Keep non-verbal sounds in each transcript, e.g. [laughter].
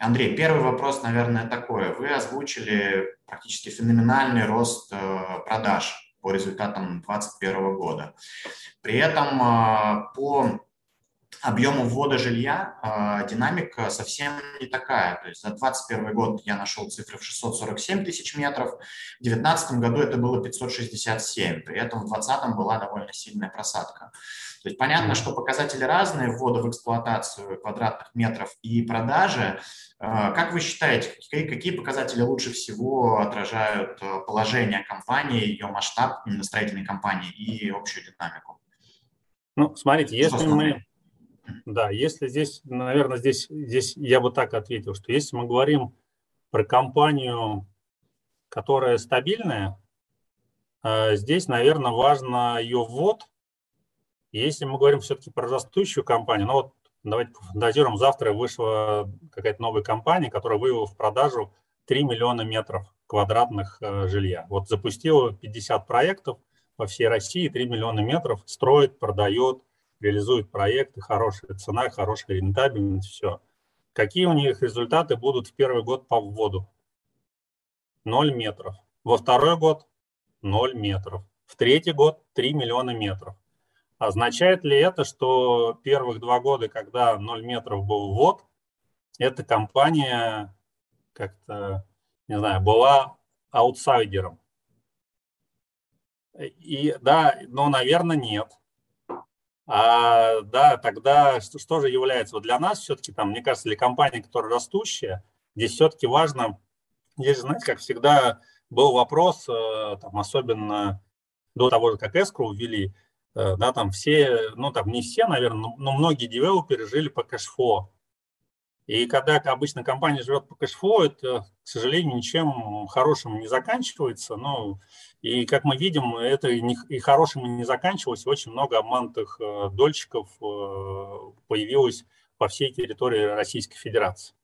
Андрей, первый вопрос, наверное, такой. Вы озвучили практически феноменальный рост продаж по результатам 2021 года. При этом по объему ввода жилья э, динамика совсем не такая. То есть за 2021 год я нашел цифры в 647 тысяч метров, в 2019 году это было 567, при этом в 2020 была довольно сильная просадка. То есть понятно, что показатели разные ввода в эксплуатацию квадратных метров и продажи. Э, как вы считаете, какие, какие показатели лучше всего отражают э, положение компании, ее масштаб именно строительной компании и общую динамику? Ну, смотрите, если мы да, если здесь, наверное, здесь, здесь я бы так ответил, что если мы говорим про компанию, которая стабильная, э, здесь, наверное, важно ее ввод. Если мы говорим все-таки про растущую компанию, ну вот давайте пофантазируем, завтра вышла какая-то новая компания, которая вывела в продажу 3 миллиона метров квадратных э, жилья. Вот запустила 50 проектов по всей России, 3 миллиона метров, строит, продает, реализует проекты, хорошая цена, хорошая рентабельность, все. Какие у них результаты будут в первый год по вводу? 0 метров. Во второй год 0 метров. В третий год 3 миллиона метров. Означает ли это, что первых два года, когда 0 метров был ввод, эта компания как-то, не знаю, была аутсайдером? И да, но, наверное, нет. А, да, тогда что, что же является? Вот для нас все-таки, там, мне кажется, для компании, которая растущая, здесь все-таки важно, здесь, знаете, как всегда был вопрос, э, там, особенно до того как escrow ввели, э, да, там все, ну, там не все, наверное, но, но многие девелоперы жили по cash flow. И когда обычно компания живет по cash flow, это, к сожалению, ничем хорошим не заканчивается. Ну, и как мы видим, это и хорошим не заканчивалось. Очень много обманутых э, дольщиков э, появилось по всей территории Российской Федерации.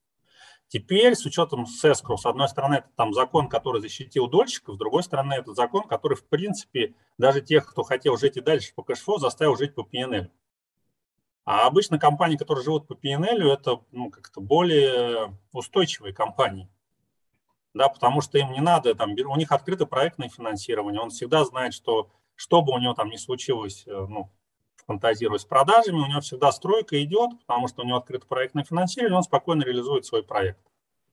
Теперь, с учетом escrow, с одной стороны, это там закон, который защитил дольщиков, с другой стороны, это закон, который, в принципе, даже тех, кто хотел жить и дальше по cash flow, заставил жить по P&L. А обычно компании, которые живут по PNL, это ну, как-то более устойчивые компании. Да, потому что им не надо, там, у них открыто проектное финансирование, он всегда знает, что что бы у него там ни случилось, э, ну, фантазируя с продажами, у него всегда стройка идет, потому что у него открыто проектное финансирование, он спокойно реализует свой проект.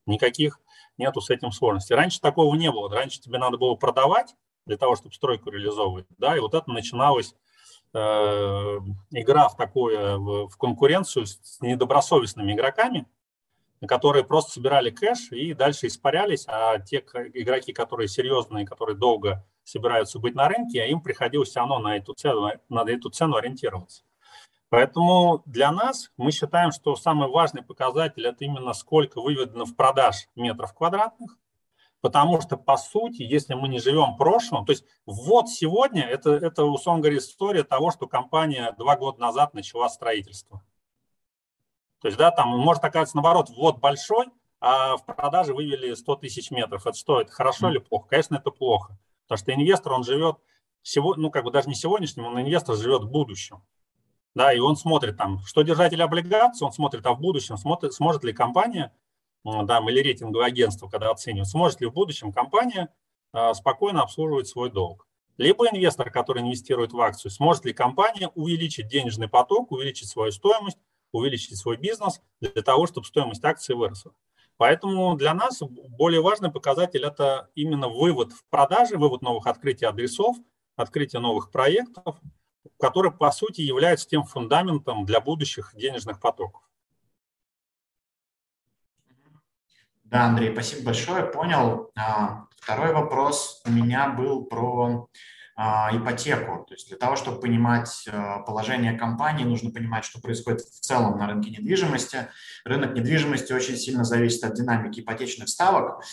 Никаких нету с этим сложностей. Раньше такого не было. Раньше тебе надо было продавать для того, чтобы стройку реализовывать. Да, и вот это начиналось игра в такое, в конкуренцию с недобросовестными игроками, которые просто собирали кэш и дальше испарялись, а те игроки, которые серьезные, которые долго собираются быть на рынке, им приходилось все равно на эту цену, на эту цену ориентироваться. Поэтому для нас мы считаем, что самый важный показатель – это именно сколько выведено в продаж метров квадратных, Потому что, по сути, если мы не живем прошлым, то есть ввод сегодня это, это, условно говоря, история того, что компания два года назад начала строительство. То есть, да, там может оказаться наоборот, ввод большой, а в продаже вывели 100 тысяч метров. Это что, это хорошо или плохо? Конечно, это плохо. Потому что инвестор, он живет, всего, ну, как бы даже не сегодняшним, он инвестор живет в будущем. Да, и он смотрит там, что держатель облигаций, он смотрит, а в будущем смотрит, сможет ли компания да, или рейтинговое агентство, когда оценивают, сможет ли в будущем компания а, спокойно обслуживать свой долг. Либо инвестор, который инвестирует в акцию, сможет ли компания увеличить денежный поток, увеличить свою стоимость, увеличить свой бизнес для того, чтобы стоимость акции выросла. Поэтому для нас более важный показатель – это именно вывод в продаже, вывод новых открытий адресов, открытие новых проектов, которые, по сути, являются тем фундаментом для будущих денежных потоков. Да, Андрей, спасибо большое, понял. А, второй вопрос у меня был про а, ипотеку. То есть для того, чтобы понимать а, положение компании, нужно понимать, что происходит в целом на рынке недвижимости. Рынок недвижимости очень сильно зависит от динамики ипотечных ставок.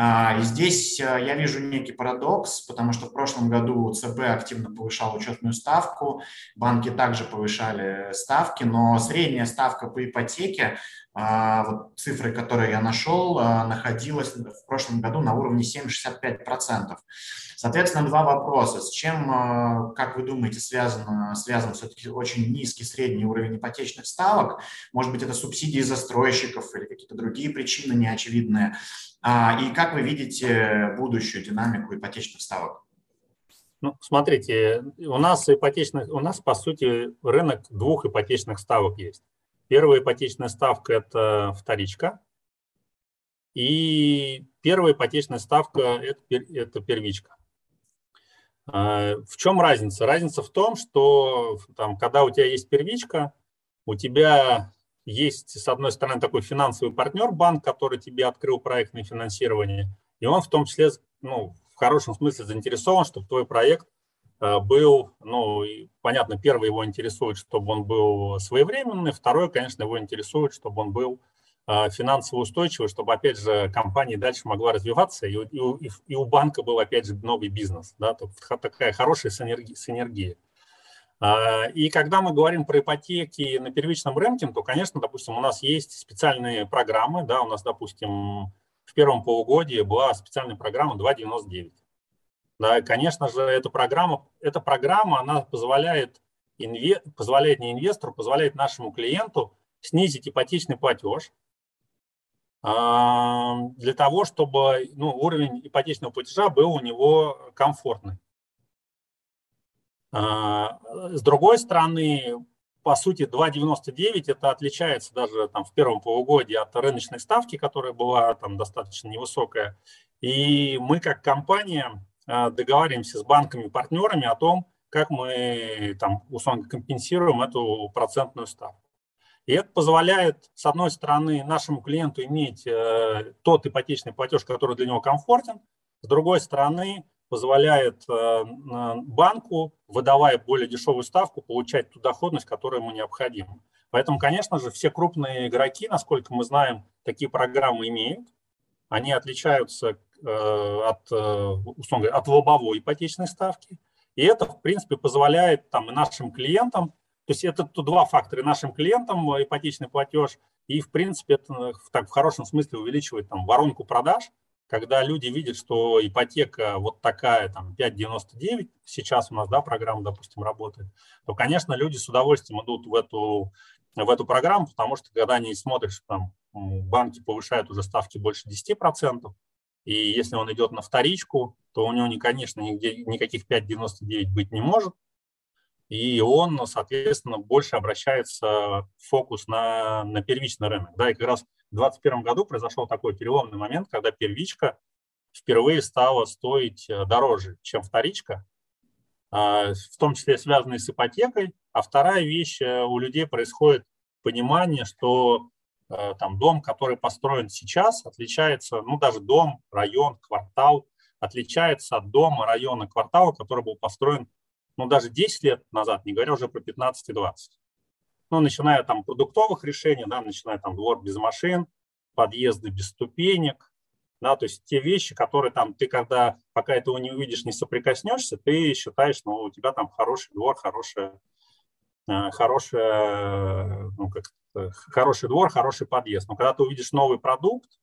А, и здесь э, я вижу некий парадокс, потому что в прошлом году ЦБ активно повышал учетную ставку, банки также повышали ставки, но средняя ставка по ипотеке, а, вот цифры, которые я нашел, а, находилась в прошлом году на уровне 7,65%. Соответственно, два вопроса. С чем, как вы думаете, связан, связан все-таки очень низкий средний уровень ипотечных ставок? Может быть, это субсидии застройщиков или какие-то другие причины неочевидные? А, и как вы видите будущую динамику ипотечных ставок? Ну, смотрите, у нас ипотечных, у нас по сути рынок двух ипотечных ставок есть. Первая ипотечная ставка – это вторичка, и первая ипотечная ставка это, – это первичка. А, в чем разница? Разница в том, что там, когда у тебя есть первичка, у тебя есть, с одной стороны, такой финансовый партнер, банк, который тебе открыл проектное финансирование, и он в том числе, ну, в хорошем смысле заинтересован, чтобы твой проект э, был, ну, понятно, первый его интересует, чтобы он был своевременный, второй, конечно, его интересует, чтобы он был э, финансово устойчивый, чтобы, опять же, компания дальше могла развиваться, и, и, и у банка был, опять же, новый бизнес, да, такая хорошая синергия. И когда мы говорим про ипотеки на первичном рынке, то, конечно, допустим, у нас есть специальные программы, да, у нас, допустим, в первом полугодии была специальная программа 2.99. Да, и, конечно же, эта программа, эта программа, она позволяет, инве, позволяет не инвестору, позволяет нашему клиенту снизить ипотечный платеж, а, для того, чтобы ну, уровень ипотечного платежа был у него комфортный. А, с другой стороны, по сути, 2,99 это отличается даже там, в первом полугодии от рыночной ставки, которая была там достаточно невысокая. И мы как компания а, договариваемся с банками-партнерами о том, как мы там, условно компенсируем эту процентную ставку. И это позволяет, с одной стороны, нашему клиенту иметь э, тот ипотечный платеж, который для него комфортен, с другой стороны, позволяет э, банку, выдавая более дешевую ставку, получать ту доходность, которая ему необходима. Поэтому, конечно же, все крупные игроки, насколько мы знаем, такие программы имеют. Они отличаются э, от, э, условно говоря, от лобовой ипотечной ставки. И это, в принципе, позволяет там, нашим клиентам, то есть это два фактора, нашим клиентам ипотечный платеж, и, в принципе, это так, в хорошем смысле увеличивает там, воронку продаж, когда люди видят, что ипотека вот такая, там, 5,99, сейчас у нас, да, программа, допустим, работает, то, конечно, люди с удовольствием идут в эту, в эту программу, потому что, когда они смотрят, что там банки повышают уже ставки больше 10%, и если он идет на вторичку, то у него, конечно, нигде, никаких 5,99 быть не может, и он, соответственно, больше обращается фокус на, на первичный рынок. Да, и как раз в 2021 году произошел такой переломный момент, когда первичка впервые стала стоить э, дороже, чем вторичка, а, в том числе связанные с ипотекой. А вторая вещь, э, у людей происходит понимание, что э, там дом, который построен сейчас, отличается, ну даже дом, район, квартал, отличается от дома, района, квартала, который был построен, ну даже 10 лет назад, не говоря уже про 15 и 20 ну, начиная там продуктовых решений, да, начиная там двор без машин, подъезды без ступенек, да, то есть те вещи, которые там ты, когда пока этого не увидишь, не соприкоснешься, ты считаешь, ну, у тебя там хороший двор, хорошая, э, хорошая, ну, как хороший двор, хороший подъезд. Но когда ты увидишь новый продукт,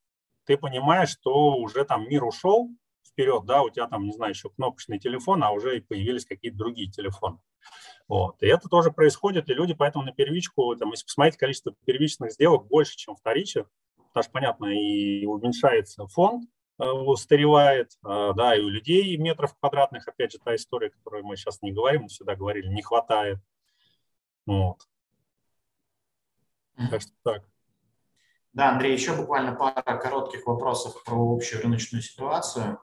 ты понимаешь, что уже там мир ушел вперед, да, у тебя там, не знаю, еще кнопочный телефон, а уже появились какие-то другие телефоны. Вот. И это тоже происходит, и люди поэтому на первичку, там, если посмотреть количество первичных сделок больше, чем вторичных, потому что, понятно, и уменьшается фонд, э, устаревает, э, да, и у людей метров квадратных, опять же, та история, которую мы сейчас не говорим, мы всегда говорили, не хватает. Вот. Так что так. Да, Андрей, еще буквально пара коротких вопросов про общую рыночную ситуацию.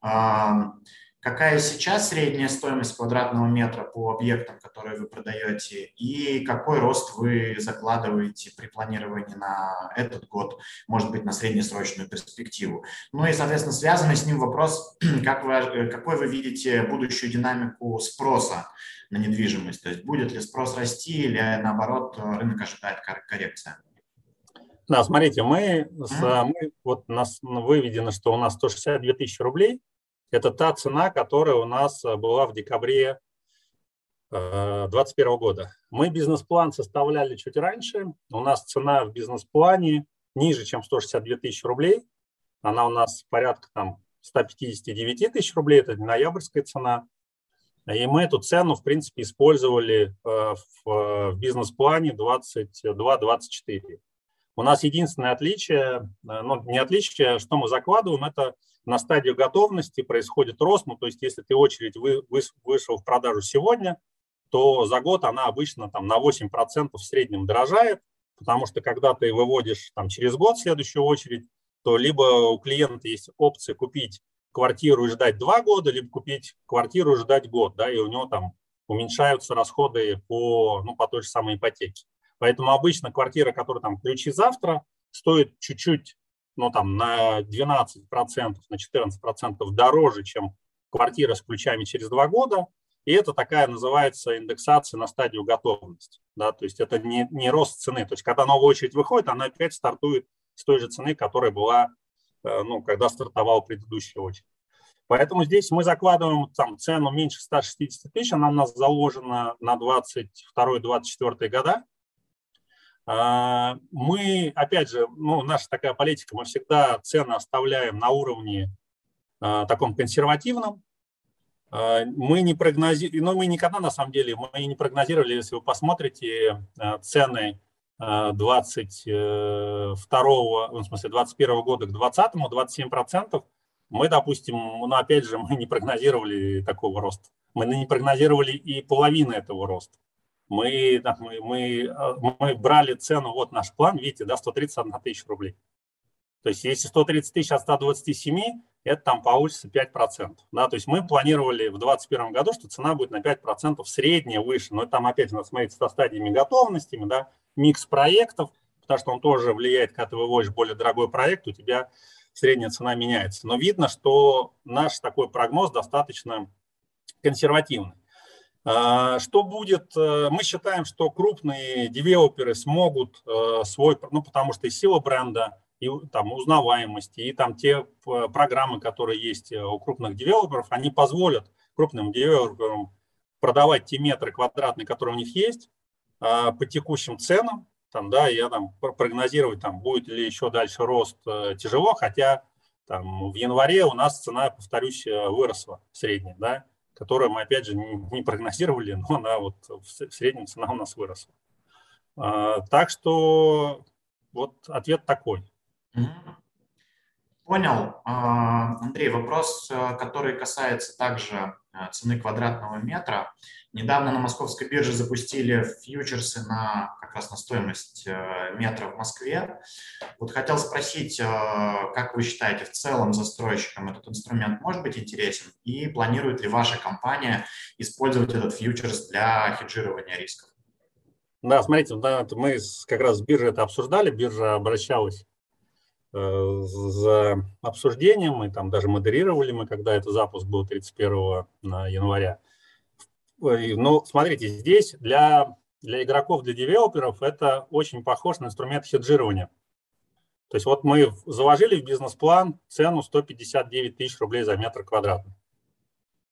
Какая сейчас средняя стоимость квадратного метра по объектам, которые вы продаете, и какой рост вы закладываете при планировании на этот год, может быть, на среднесрочную перспективу? Ну и, соответственно, связанный с ним вопрос, [clears throat] как вы, какой вы видите будущую динамику спроса на недвижимость? То есть будет ли спрос расти или, наоборот, рынок ожидает коррекция? Да, смотрите, мы, мы вот нас выведено, что у нас 162 тысячи рублей. Это та цена, которая у нас была в декабре 2021 года. Мы бизнес-план составляли чуть раньше. У нас цена в бизнес-плане ниже, чем 162 тысячи рублей. Она у нас порядка там 159 тысяч рублей, это ноябрьская цена. И мы эту цену, в принципе, использовали э, в бизнес-плане 22-24. У нас единственное отличие, э, ну не отличие, что мы закладываем, это на стадию готовности происходит рост. Ну, то есть если ты очередь вы, вы, вышел в продажу сегодня, то за год она обычно там на 8% в среднем дорожает, потому что когда ты выводишь там через год следующую очередь, то либо у клиента есть опция купить квартиру и ждать два года, либо купить квартиру и ждать год, да, и у него там уменьшаются расходы по, ну, по той же самой ипотеке. Поэтому обычно квартира, которая там ключи завтра, стоит чуть-чуть, ну, там, на 12%, на 14% дороже, чем квартира с ключами через два года. И это такая называется индексация на стадию готовности. Да? То есть это не, не рост цены. То есть когда новая очередь выходит, она опять стартует с той же цены, которая была, э, ну, когда стартовал предыдущая очередь. Поэтому здесь мы закладываем там, цену меньше 160 тысяч, она у нас заложена на 22-24 года. А, мы, опять же, ну, наша такая политика, мы всегда цены оставляем на уровне а, таком консервативном. А, мы не прогнозируем, но мы никогда, на самом деле, мы не прогнозировали, если вы посмотрите цены 22, ну, в смысле 21 года к 20, 27 процентов, мы, допустим, ну, опять же, [laughs] мы не прогнозировали такого роста. Мы не прогнозировали и половины этого роста. Мы, мы, мы, мы брали цену, вот наш план, видите, да, 131 тысяча рублей. То есть если 130 тысяч от 127, это там получится 5%. Да? То есть мы планировали в 2021 году, что цена будет на 5% средняя выше. Но там опять надо смотреть со стадиями готовности, да, микс проектов, потому что он тоже влияет, когда ты выводишь более дорогой проект, у тебя средняя цена меняется. Но видно, что наш такой прогноз достаточно консервативный. А, что будет? Э, мы считаем, что крупные девелоперы смогут э, свой, ну потому что и сила бренда, и там узнаваемости, и там те э, программы, которые есть у крупных девелоперов, они позволят крупным девелоперам продавать те метры квадратные, которые у них есть, а, по текущим ценам, там, да, я там прогнозировать, там, будет ли еще дальше рост тяжело, хотя там в январе у нас цена, повторюсь, выросла средняя, да, которую мы, опять же, не, не прогнозировали, но она вот в среднем цена у нас выросла. А, так что вот ответ такой. Понял. А, Андрей, вопрос, э, который касается также цены квадратного метра. Недавно на московской бирже запустили фьючерсы на как раз на стоимость э, метра в Москве. Вот хотел спросить, э, как вы считаете, в целом застройщикам этот инструмент может быть интересен и планирует ли ваша компания использовать этот фьючерс для хеджирования рисков? Да, смотрите, мы как раз с биржей это обсуждали, биржа обращалась э, за обсуждением, мы там даже модерировали мы, когда это запуск был 31 января. Ну, смотрите, здесь для, для игроков, для девелоперов это очень похож на инструмент хеджирования. То есть вот мы заложили в бизнес-план цену 159 тысяч рублей за метр квадратный.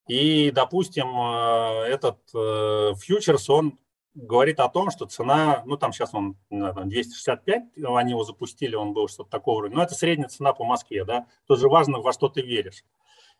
И, допустим, э, этот э, фьючерс, он говорит о том, что цена, ну там сейчас он 265, они его запустили, он был что-то такого, но это средняя цена по Москве, да, тут же важно, во что ты веришь.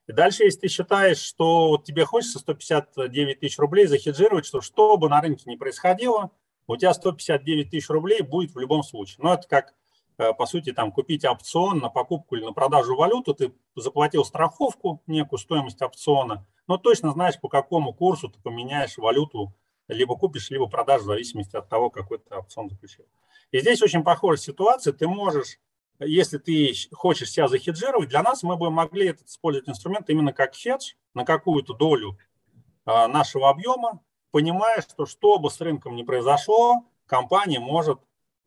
И дальше, если ты считаешь, что вот тебе хочется 159 тысяч рублей захеджировать, что что бы на рынке ни происходило, у тебя 159 тысяч рублей будет в любом случае. Но это как, э, по сути, там купить опцион на покупку или на продажу валюты, ты заплатил страховку, некую стоимость опциона, но точно знаешь, по какому курсу ты поменяешь валюту, либо купишь, либо продашь в зависимости от того, какой ты опцион заключил. И здесь очень похожая ситуация. Ты можешь если ты хочешь себя захеджировать, для нас мы бы могли этот, использовать инструмент именно как хедж на какую-то долю а, нашего объема, понимая, что что бы с рынком ни произошло, компания может,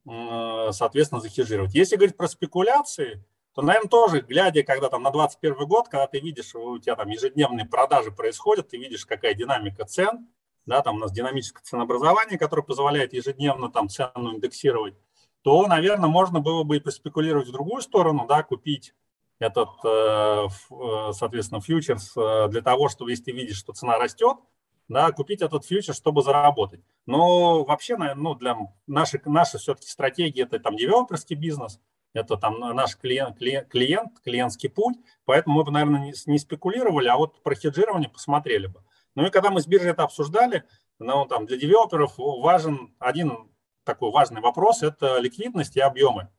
соответственно, захеджировать. Если говорить про спекуляции, то, наверное, тоже, глядя, когда там на 2021 год, когда ты видишь, у тебя там ежедневные продажи происходят, ты видишь, какая динамика цен, да, там у нас динамическое ценообразование, которое позволяет ежедневно там цену индексировать, то, наверное, можно было бы и поспекулировать в другую сторону, да, купить этот, э, э, соответственно, фьючерс э, для того, чтобы, если ты видишь, что цена растет, да, купить этот фьючерс, чтобы заработать. Но вообще, ну, для нашей, нашей все-таки стратегии это там девелоперский бизнес, это там наш клиент, клиент, клиентский путь, поэтому мы бы, наверное, не, не спекулировали, а вот про хеджирование посмотрели бы. Ну и когда мы с биржей это обсуждали, ну, там для девелоперов важен один такой важный вопрос – это ликвидность и объемы.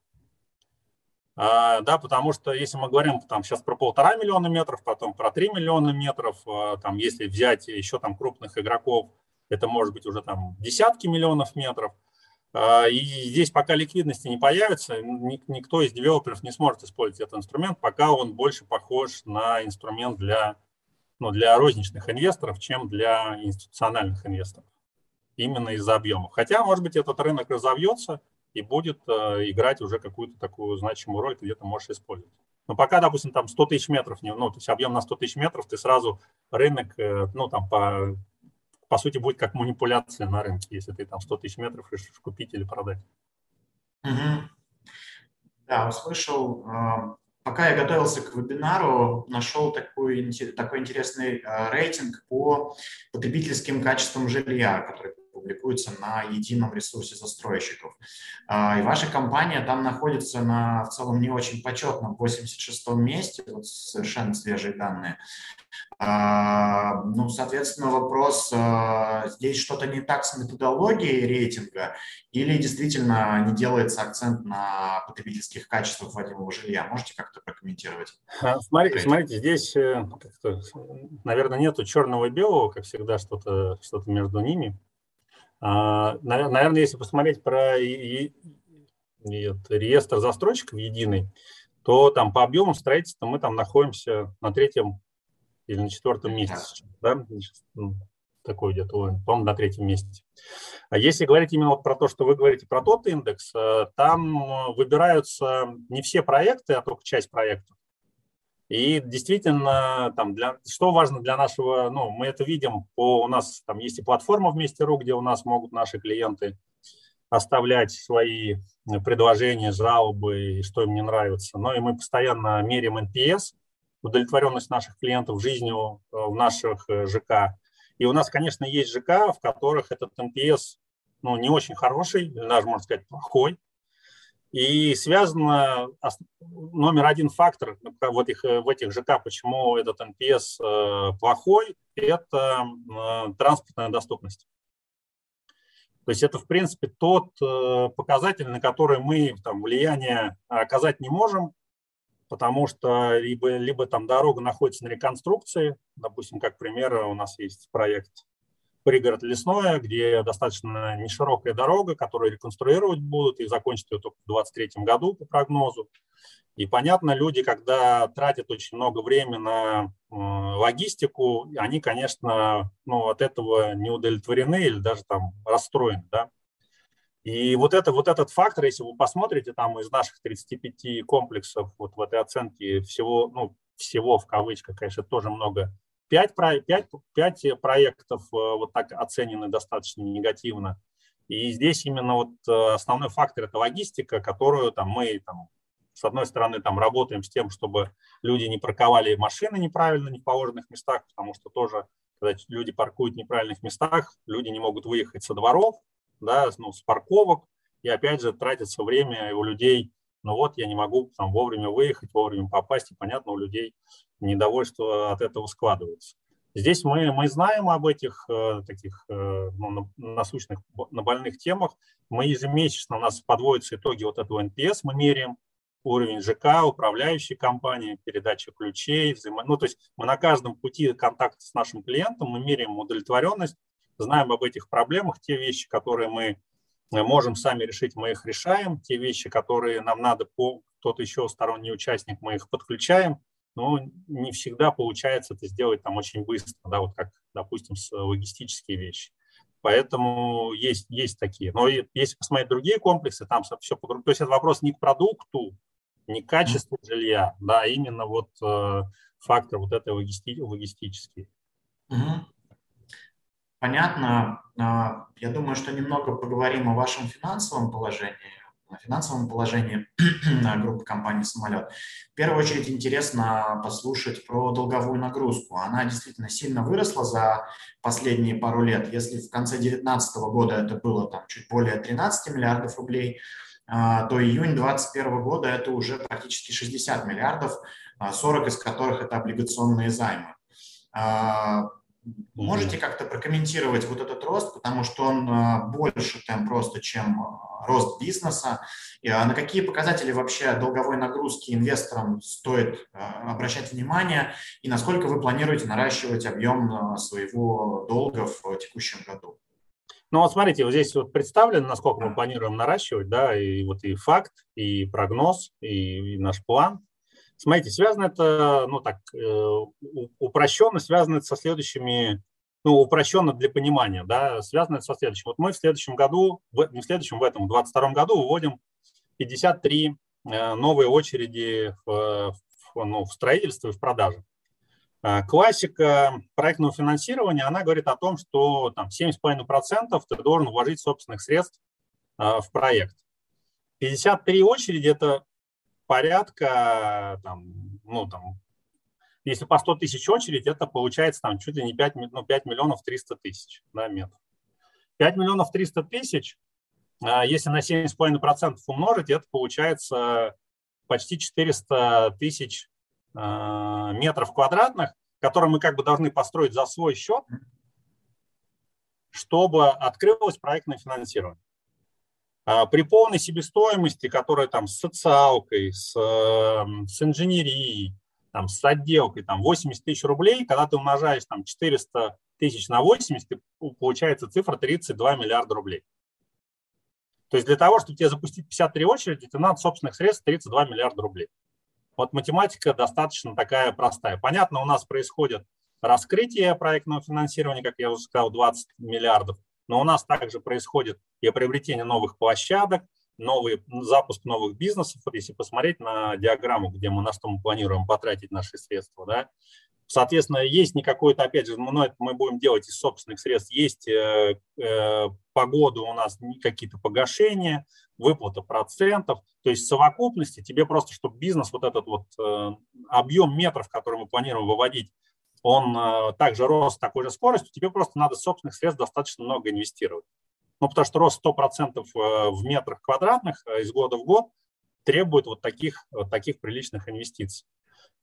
А, да, потому что если мы говорим там сейчас про полтора миллиона метров, потом про три миллиона метров, а, там если взять еще там крупных игроков, это может быть уже там десятки миллионов метров. А, и здесь пока ликвидности не появится, никто из девелоперов не сможет использовать этот инструмент, пока он больше похож на инструмент для, ну, для розничных инвесторов, чем для институциональных инвесторов. Именно из-за объемов. Хотя, может быть, этот рынок разовьется – и будет э, играть уже какую-то такую значимую роль, где ты можешь использовать. Но пока, допустим, там 100 тысяч метров, ну, то есть объем на 100 тысяч метров, ты сразу рынок, э, ну, там, по, по сути, будет как манипуляция на рынке, если ты там 100 тысяч метров решишь купить или продать. Угу. Да, услышал. Пока я готовился к вебинару, нашел такой, такой интересный э, рейтинг по потребительским качествам жилья, который публикуется на едином ресурсе застройщиков. А, и ваша компания там находится на в целом не очень почетном 86-м месте, вот совершенно свежие данные. А, ну, соответственно, вопрос, а, здесь что-то не так с методологией рейтинга или действительно не делается акцент на потребительских качествах вводимого жилья? Можете как-то прокомментировать? Смотрите, смотрите здесь, э, наверное, нету черного и белого, как всегда, что-то что между ними. А, наверное, если посмотреть про реестр застройщиков единый, то там по объему строительства мы там находимся на третьем или на четвертом месте. Да? Ну, такой где-то, по-моему, на третьем месте. А если говорить именно вот про то, что вы говорите про тот индекс, э, там выбираются не все проекты, а только часть проектов. И действительно, там для, что важно для нашего, ну, мы это видим, по, у нас там есть и платформа вместе.ру, где у нас могут наши клиенты оставлять свои предложения, жалобы, что им не нравится. Но и мы постоянно меряем NPS, удовлетворенность наших клиентов жизнью э, в наших э, ЖК. И у нас, конечно, есть ЖК, в которых этот NPS ну, не очень хороший, даже, можно сказать, плохой. И связано номер один фактор в этих, в этих ЖК, почему этот NPS э, плохой, это э, транспортная доступность. То есть это, в принципе, тот э, показатель, на который мы там, влияние оказать не можем, потому что либо, либо там дорога находится на реконструкции, допустим, как пример, у нас есть проект пригород Лесное, где достаточно неширокая дорога, которую реконструировать будут и закончат ее только в 2023 году по прогнозу. И понятно, люди, когда тратят очень много времени на логистику, они, конечно, ну, от этого не удовлетворены или даже там расстроены. Да? И вот, это, вот этот фактор, если вы посмотрите, там из наших 35 комплексов вот в этой оценке всего, ну, всего в кавычках, конечно, тоже много Пять, пять, пять проектов э, вот так оценены достаточно негативно. И здесь именно вот э, основной фактор – это логистика, которую там, мы там, с одной стороны там, работаем с тем, чтобы люди не парковали машины неправильно, не в положенных местах, потому что тоже, когда люди паркуют в неправильных местах, люди не могут выехать со дворов, да, ну, с парковок, и опять же тратится время у людей но вот я не могу там вовремя выехать, вовремя попасть, и, понятно, у людей недовольство от этого складывается. Здесь мы, мы знаем об этих э, таких э, ну, насущных, больных темах. Мы ежемесячно, у нас подводятся итоги вот этого NPS, мы меряем уровень ЖК, управляющей компании, передача ключей, взаимо... ну, то есть мы на каждом пути контакта с нашим клиентом, мы меряем удовлетворенность, знаем об этих проблемах, те вещи, которые мы можем сами решить, мы их решаем. Те вещи, которые нам надо по тот еще сторонний участник, мы их подключаем. Но не всегда получается это сделать там очень быстро, да, вот как, допустим, с логистические вещи. Поэтому есть, есть такие. Но если посмотреть другие комплексы, там все по То есть это вопрос не к продукту, не к качеству жилья, да, а именно вот э, фактор вот этой логисти, логистический. Угу. Понятно. А, я думаю, что немного поговорим о вашем финансовом положении. финансовом положении [clears throat] группы компании «Самолет». В первую очередь интересно послушать про долговую нагрузку. Она действительно сильно выросла за последние пару лет. Если в конце 2019 года это было там, чуть более 13 миллиардов рублей, а, то июнь 2021 года это уже практически 60 миллиардов, 40 а, из которых это облигационные займы. А, можете как-то прокомментировать вот этот рост, потому что он больше темп роста, чем рост бизнеса. На какие показатели вообще долговой нагрузки инвесторам стоит обращать внимание и насколько вы планируете наращивать объем своего долга в текущем году? Ну вот смотрите, вот здесь вот представлено, насколько мы планируем наращивать, да, и вот и факт, и прогноз, и, и наш план. Смотрите, связано это, ну так, э, упрощенно связано это со следующими, ну, упрощенно для понимания, да, связано это со следующим. Вот мы в следующем году, в, не в следующем, в этом, в 2022 году выводим 53 э, новые очереди в, в, ну, в строительство и в продажу. А, классика проектного финансирования, она говорит о том, что там 7,5% ты должен вложить собственных средств в проект. 53 очереди – это порядка, там, ну, там, если по 100 тысяч очередь, это получается там чуть ли не 5, ну, 5 миллионов 300 тысяч на метр. 5 миллионов 300 тысяч, а, если на 7,5% умножить, это получается почти 400 тысяч Э, метров квадратных, которые мы как бы должны построить за свой счет, чтобы открылось проектное финансирование. А при полной себестоимости, которая там с социалкой, с, эм, с инженерией, там, с отделкой, там 80 тысяч рублей, когда ты умножаешь там 400 тысяч на 80, получается цифра 32 миллиарда рублей. То есть для того, чтобы тебе запустить 53 очереди, тебе надо собственных средств 32 миллиарда рублей. Вот математика достаточно такая простая. Понятно, у нас происходит раскрытие проектного финансирования, как я уже сказал, 20 миллиардов, но у нас также происходит и приобретение новых площадок, новый запуск новых бизнесов. Если посмотреть на диаграмму, где мы на что мы планируем потратить наши средства, да, Соответственно, есть не какой-то, опять же, ну, это мы будем делать из собственных средств, есть э, э, по году у нас какие-то погашения, выплата процентов, то есть в совокупности тебе просто, чтобы бизнес, вот этот вот э, объем метров, который мы планируем выводить, он э, также рос такой же скоростью, тебе просто надо собственных средств достаточно много инвестировать. Ну, потому что рост 100% э, в метрах квадратных э, из года в год требует вот таких, вот таких приличных инвестиций.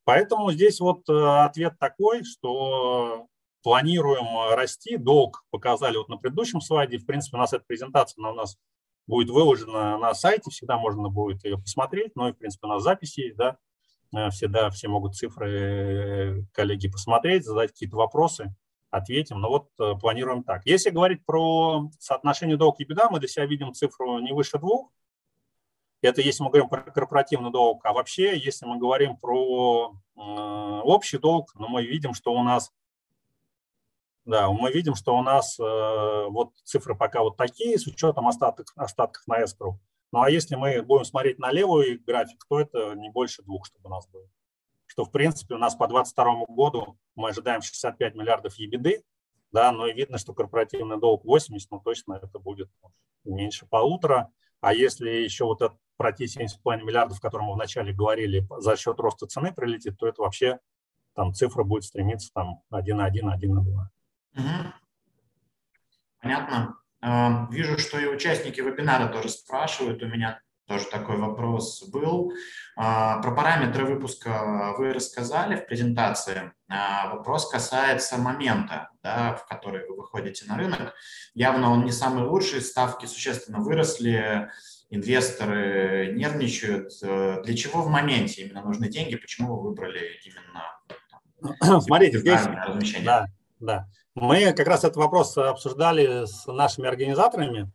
Поэтому здесь вот ответ такой, что планируем расти, долг показали вот на предыдущем слайде. В принципе, у нас эта презентация у нас будет выложена на сайте, всегда можно будет ее посмотреть, но и, в принципе, у нас записи есть, да, всегда все могут цифры э, коллеги посмотреть, задать какие-то вопросы, ответим. Но вот планируем так. Если говорить про соотношение долг и беда, мы для себя видим цифру не выше двух, это если мы говорим про корпоративный долг, а вообще, если мы говорим про э, общий долг, ну, мы видим, что у нас, да, мы видим, что у нас э, вот цифры пока вот такие, с учетом остаток, остатков на escrow. Ну, а если мы будем смотреть на левый график, то это не больше двух, чтобы у нас было. Что, в принципе, у нас по 2022 году мы ожидаем 65 миллиардов ебеды, да, но и видно, что корпоративный долг 80, ну, точно это будет меньше полутора. А если еще вот этот про те 70,5 миллиардов, о котором мы вначале говорили, за счет роста цены прилетит, то это вообще там цифра будет стремиться там 1 на 1, 1 на 2. Угу. Понятно. А, вижу, что и участники вебинара тоже спрашивают. У меня тоже такой вопрос был. А, про параметры выпуска вы рассказали в презентации. А, вопрос касается момента, да, в который вы выходите на рынок. Явно он не самый лучший, ставки существенно выросли инвесторы нервничают. Э, для чего в моменте именно нужны деньги? Почему вы выбрали именно там, [clears throat] Смотрите, здесь, да, да. Мы как раз этот вопрос обсуждали с нашими организаторами,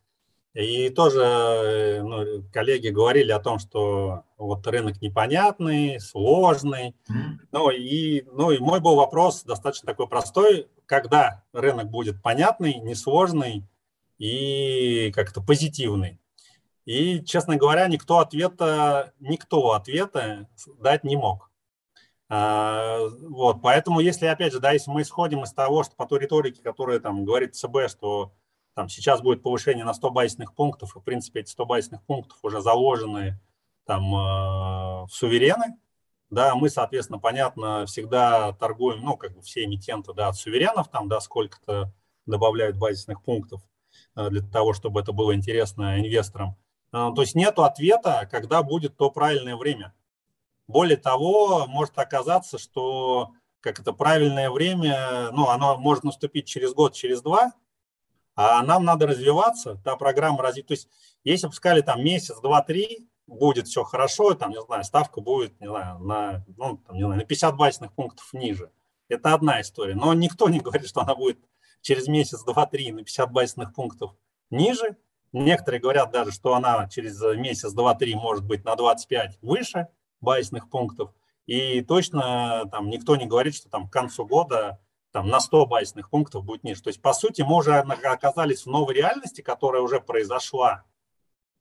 и тоже э, ну, коллеги говорили о том, что вот рынок непонятный, сложный. Mm-hmm. Ну, и, ну и мой был вопрос достаточно такой простой, когда рынок будет понятный, несложный и как-то позитивный. И, честно говоря, никто ответа, никто ответа дать не мог. А, вот, поэтому, если, опять же, да, если мы исходим из того, что по той риторике, которая там говорит ЦБ, что там сейчас будет повышение на 100 базисных пунктов, и, в принципе, эти 100 базисных пунктов уже заложены там в суверены, да, мы, соответственно, понятно, всегда торгуем, ну, как бы все эмитенты, да, от суверенов, там, да, сколько-то добавляют базисных пунктов для того, чтобы это было интересно инвесторам. То есть нет ответа, когда будет то правильное время. Более того, может оказаться, что как это правильное время, ну, оно может наступить через год, через два, а нам надо развиваться, та программа развить. То есть, если бы сказали там месяц, два, три, будет все хорошо, там, не знаю, ставка будет, не знаю, на, ну, там, не знаю, на 50 базисных пунктов ниже. Это одна история. Но никто не говорит, что она будет через месяц, два, три на 50 базисных пунктов ниже. Некоторые говорят даже, что она через месяц, два, три может быть на 25 выше базисных пунктов. И точно там никто не говорит, что там к концу года там, на 100 базисных пунктов будет ниже. То есть, по сути, мы уже оказались в новой реальности, которая уже произошла.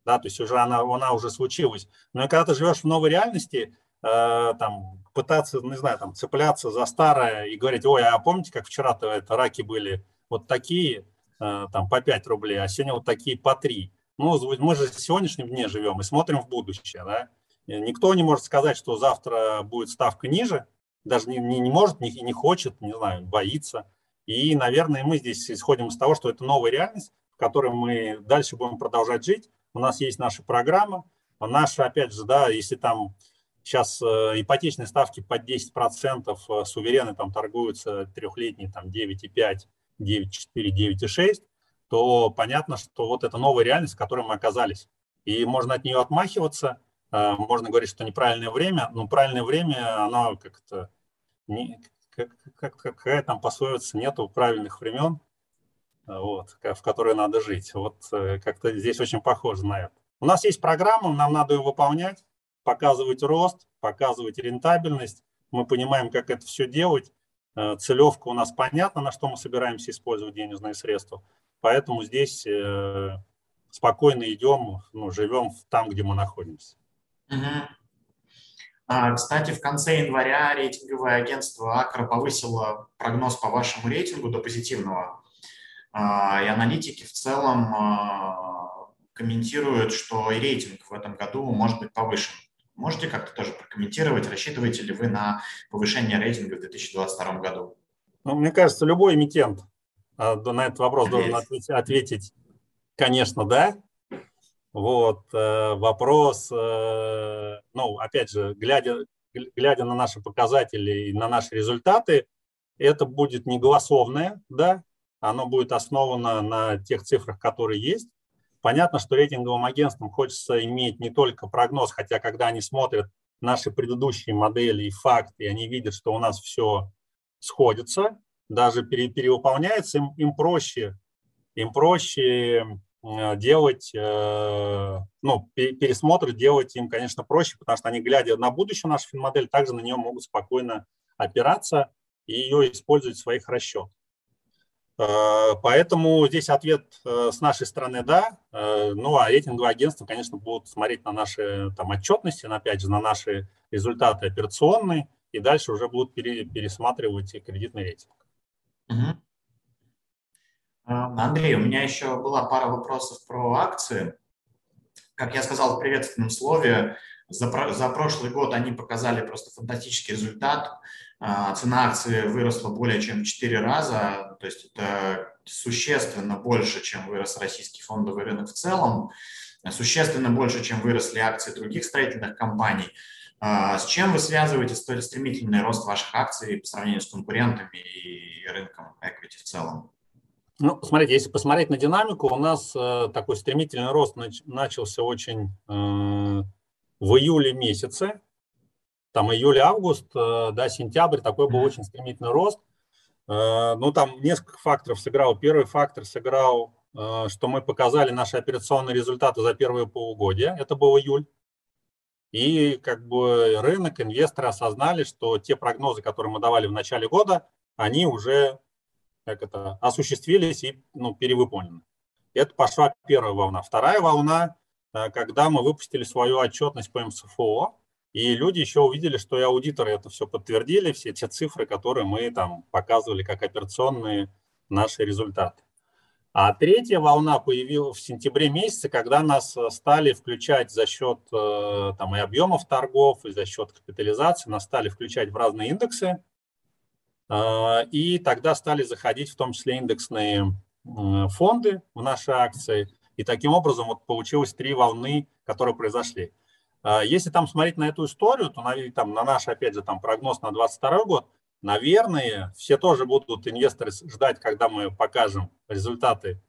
Да, то есть уже она, она уже случилась. Но когда ты живешь в новой реальности, э, там, пытаться, не знаю, там, цепляться за старое и говорить, ой, а помните, как вчера-то это раки были вот такие, э, там, по 5 рублей, а сегодня вот такие по 3. Ну, мы же в сегодняшнем дне живем и смотрим в будущее, да. Никто не может сказать, что завтра будет ставка ниже, даже не, не, не может, не, не хочет, не знаю, боится. И, наверное, мы здесь исходим из того, что это новая реальность, в которой мы дальше будем продолжать жить. У нас есть наша программа, наша, опять же, да, если там сейчас э, ипотечные ставки под 10%, э, суверены там торгуются трехлетние, там 9,5, 9,4, 9,6, то понятно, что вот это новая реальность, в которой мы оказались. И можно от нее отмахиваться, можно говорить, что неправильное время, но правильное время, оно как-то не, как, как, какая там пословица, нету правильных времен, вот, в которые надо жить. Вот э, как-то здесь очень похоже на это. У нас есть программа, нам надо ее выполнять, показывать рост, показывать рентабельность. Мы понимаем, как это все делать. Э, целевка у нас понятна, на что мы собираемся использовать денежные средства. Поэтому здесь э, спокойно идем, ну, живем там, где мы находимся. Угу. А, кстати, в конце января рейтинговое агентство Акро повысило прогноз по вашему рейтингу до позитивного. А, и аналитики в целом а, комментируют, что и рейтинг в этом году может быть повышен. Можете как-то тоже прокомментировать, рассчитываете ли вы на повышение рейтинга в 2022 году? Ну, мне кажется, любой эмитент на этот вопрос должен ответить, конечно, да. Вот, э, вопрос, э, ну, опять же, глядя, глядя на наши показатели и на наши результаты, это будет не голословное, да, оно будет основано на тех цифрах, которые есть. Понятно, что рейтинговым агентствам хочется иметь не только прогноз, хотя когда они смотрят наши предыдущие модели и факты, они видят, что у нас все сходится, даже перевыполняется, им, им проще, им проще делать, э, ну, пересмотр делать им, конечно, проще, потому что они, глядя на будущее нашу финмодель, также на нее могут спокойно опираться и ее использовать в своих расчетах. Э, поэтому здесь ответ с нашей стороны да. Ну а рейтинговые агентства, конечно, будут смотреть на наши там, отчетности, опять же, на наши результаты операционные, и дальше уже будут пересматривать кредитный рейтинг. Угу. Андрей, у меня еще была пара вопросов про акции. Как я сказал в приветственном слове, за, за прошлый год они показали просто фантастический результат. А, цена акции выросла более чем в 4 раза, то есть это существенно больше, чем вырос российский фондовый рынок в целом, существенно больше, чем выросли акции других строительных компаний. А, с чем вы связываете столь стремительный рост ваших акций по сравнению с конкурентами и рынком equity в целом? Ну, смотрите, если посмотреть на динамику, у нас э, такой стремительный рост нач, начался очень э, в июле месяце, там июль-август, э, да, сентябрь, такой был очень стремительный рост. Э, ну, там несколько факторов сыграл. Первый фактор сыграл, э, что мы показали наши операционные результаты за первые полугодия, это был июль. И как бы рынок, инвесторы осознали, что те прогнозы, которые мы давали в начале года, они уже как это, осуществились и ну, перевыполнены. Это пошла первая волна. Вторая волна, э, когда мы выпустили свою отчетность по МСФО, и люди еще увидели, что и аудиторы это все подтвердили, все те цифры, которые мы там показывали как операционные наши результаты. А третья волна появилась в сентябре месяце, когда нас э, стали включать за счет э, там, и объемов торгов, и за счет капитализации, нас стали включать в разные индексы. Э, и тогда стали заходить в том числе индексные фонды в наши акции. И таким образом вот получилось три волны, которые произошли. Если там смотреть на эту историю, то там, на наш, опять же, там прогноз на 2022 год, Наверное, все тоже будут инвесторы ждать, когда мы покажем результаты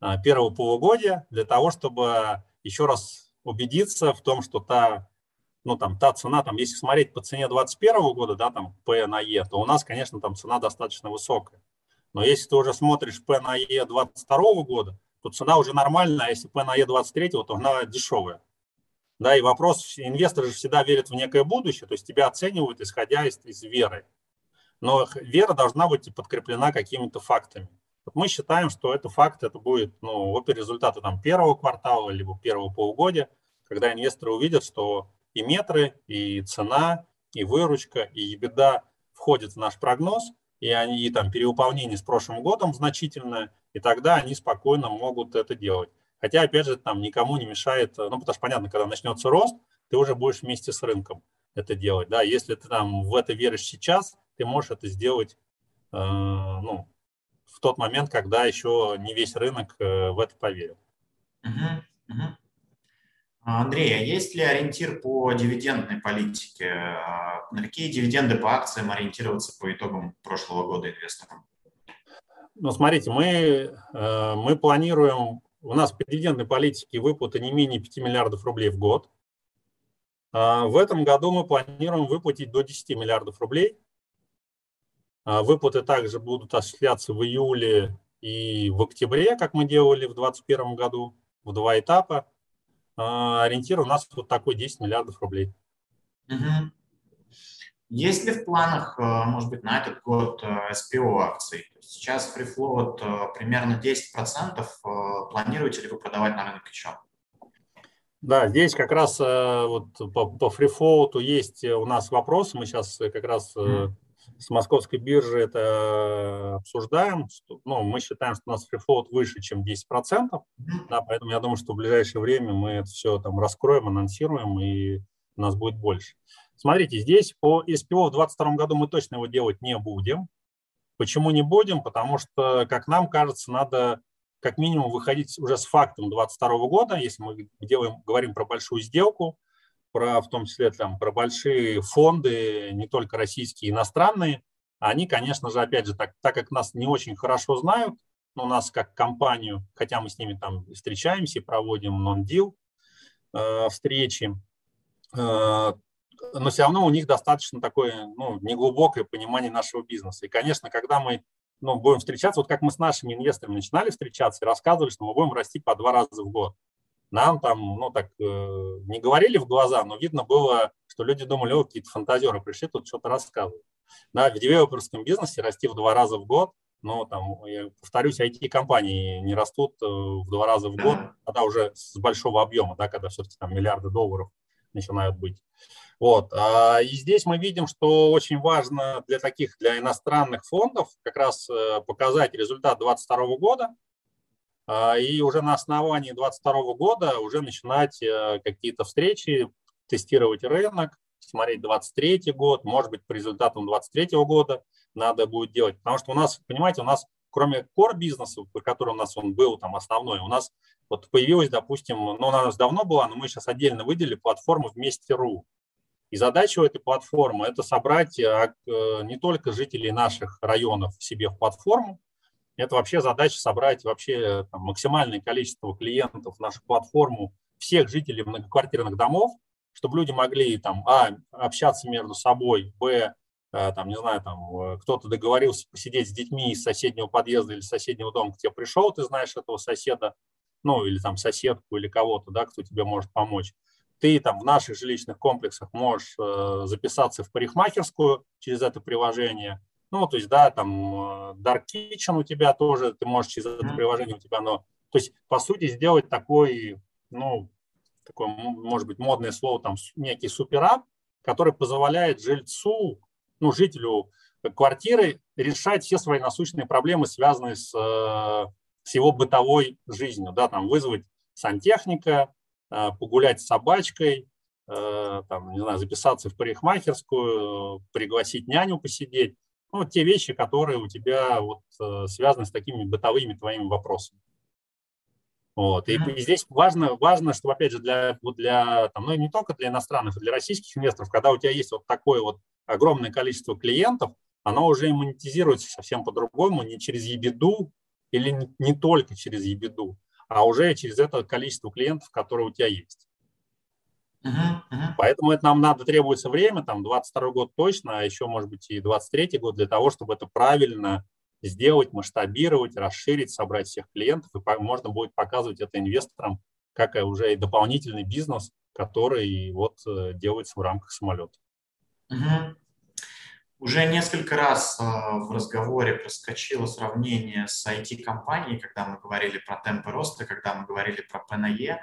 а, первого полугодия, для того, чтобы еще раз убедиться в том, что та, ну, там, та цена, там, если смотреть по цене 2021 года, да, там, P на E, то у нас, конечно, там цена достаточно высокая. Но если ты уже смотришь P на E 2022 года, то цена уже нормальная, а если P на E 23, то она дешевая. Да, и вопрос, инвесторы же всегда верят в некое будущее, то есть тебя оценивают, исходя из, из веры но вера должна быть подкреплена какими-то фактами. Вот мы считаем, что это факт, это будет ну, результаты там, первого квартала, либо первого полугодия, когда инвесторы увидят, что и метры, и цена, и выручка, и беда входят в наш прогноз, и они и там перевыполнение с прошлым годом значительное, и тогда они спокойно могут это делать. Хотя, опять же, там никому не мешает, ну, потому что, понятно, когда начнется рост, ты уже будешь вместе с рынком это делать. Да, если ты там в это веришь сейчас, ты можешь это сделать э, ну, в тот момент, когда еще не весь рынок э, в это поверил. Угу, угу. Андрей, а есть ли ориентир по дивидендной политике? А, на какие дивиденды по акциям ориентироваться по итогам прошлого года инвесторам? Ну, смотрите, мы, э, мы планируем, у нас по дивидендной политике выплаты не менее 5 миллиардов рублей в год. А, в этом году мы планируем выплатить до 10 миллиардов рублей. А, выплаты также будут осуществляться в июле и в октябре, как мы делали в 2021 году, в два этапа. А, ориентир у нас вот такой 10 миллиардов рублей. Угу. Есть ли в планах, э, может быть, на этот год SPO э, акций? Сейчас free float э, примерно 10%. Планируете ли вы продавать на рынок еще? Да, здесь как раз вот по, по float есть у нас вопрос. Мы сейчас как раз mm с московской биржи это обсуждаем. Что, ну, мы считаем, что у нас фрифлоут выше, чем 10%. Да, поэтому я думаю, что в ближайшее время мы это все там раскроем, анонсируем, и у нас будет больше. Смотрите, здесь по SPO в 2022 году мы точно его делать не будем. Почему не будем? Потому что, как нам кажется, надо как минимум выходить уже с фактом 2022 года, если мы делаем, говорим про большую сделку, про, в том числе там, про большие фонды, не только российские, иностранные, они, конечно же, опять же, так, так как нас не очень хорошо знают, ну, нас как компанию, хотя мы с ними там встречаемся, проводим нон-дил э, встречи, э, но все равно у них достаточно такое ну, неглубокое понимание нашего бизнеса. И, конечно, когда мы ну, будем встречаться, вот как мы с нашими инвесторами начинали встречаться и рассказывали, что мы будем расти по два раза в год нам там, ну, так, э, не говорили в глаза, но видно было, что люди думали, о, какие-то фантазеры пришли, тут что-то рассказывают. Да, в девелоперском бизнесе расти в два раза в год, ну, там, я повторюсь, IT-компании не растут э, в два раза в год, когда уже с большого объема, да, когда все-таки там миллиарды долларов начинают быть. Вот. А, и здесь мы видим, что очень важно для таких, для иностранных фондов как раз э, показать результат 2022 года, и уже на основании 2022 года уже начинать э, какие-то встречи, тестировать рынок, смотреть 23 год, может быть, по результатам 23 года надо будет делать. Потому что у нас, понимаете, у нас кроме core бизнеса, который у нас он был там основной, у нас вот появилась, допустим, ну, она у нас давно была, но мы сейчас отдельно выделили платформу вместе.ру. И задача у этой платформы – это собрать э, не только жителей наших районов себе в платформу, это вообще задача собрать вообще там, максимальное количество клиентов в нашу платформу, всех жителей многоквартирных домов, чтобы люди могли там, а, общаться между собой, б, э, там, не знаю, там, э, кто-то договорился посидеть с детьми из соседнего подъезда или соседнего дома, к тебе пришел, ты знаешь этого соседа, ну, или там соседку или кого-то, да, кто тебе может помочь. Ты там в наших жилищных комплексах можешь э, записаться в парикмахерскую через это приложение, ну, то есть, да, там э, Dark Kitchen у тебя тоже, ты можешь через это приложение у тебя, но, то есть, по сути, сделать такой, ну, такое, может быть, модное слово, там, некий суперап, который позволяет жильцу, ну, жителю квартиры решать все свои насущные проблемы, связанные с, э, с его бытовой жизнью, да, там вызвать сантехника, э, погулять с собачкой, там, не знаю, записаться в парикмахерскую, пригласить няню посидеть. Ну, те вещи, которые у тебя вот связаны с такими бытовыми твоими вопросами. Вот. И, и здесь важно, важно, чтобы, опять же, для, вот для там, ну, не только для иностранных, а для российских инвесторов, когда у тебя есть вот такое вот огромное количество клиентов, оно уже монетизируется совсем по-другому, не через ебеду или не, не только через ебеду, а уже через это количество клиентов, которые у тебя есть. Поэтому это нам надо, требуется время, там, 22 год точно, а еще, может быть, и 23 год для того, чтобы это правильно сделать, масштабировать, расширить, собрать всех клиентов, и можно будет показывать это инвесторам как уже и дополнительный бизнес, который вот э, делается в рамках самолета. Угу. Уже несколько раз э, в разговоре проскочило сравнение с IT-компанией, когда мы говорили про темпы роста, когда мы говорили про ПНЕ.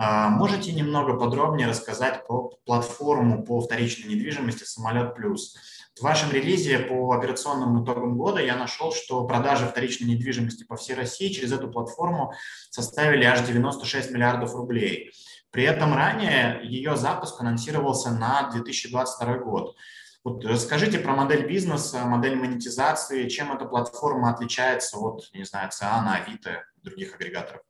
Э, можете немного подробнее рассказать про платформу по вторичной недвижимости «Самолет Плюс»? В вашем релизе по операционным итогам года я нашел, что продажи вторичной недвижимости по всей России через эту платформу составили аж 96 миллиардов рублей. При этом ранее ее запуск анонсировался на 2022 год. Вот расскажите про модель бизнеса, модель монетизации, чем эта платформа отличается от, не знаю, Циана, Авито и других агрегаторов.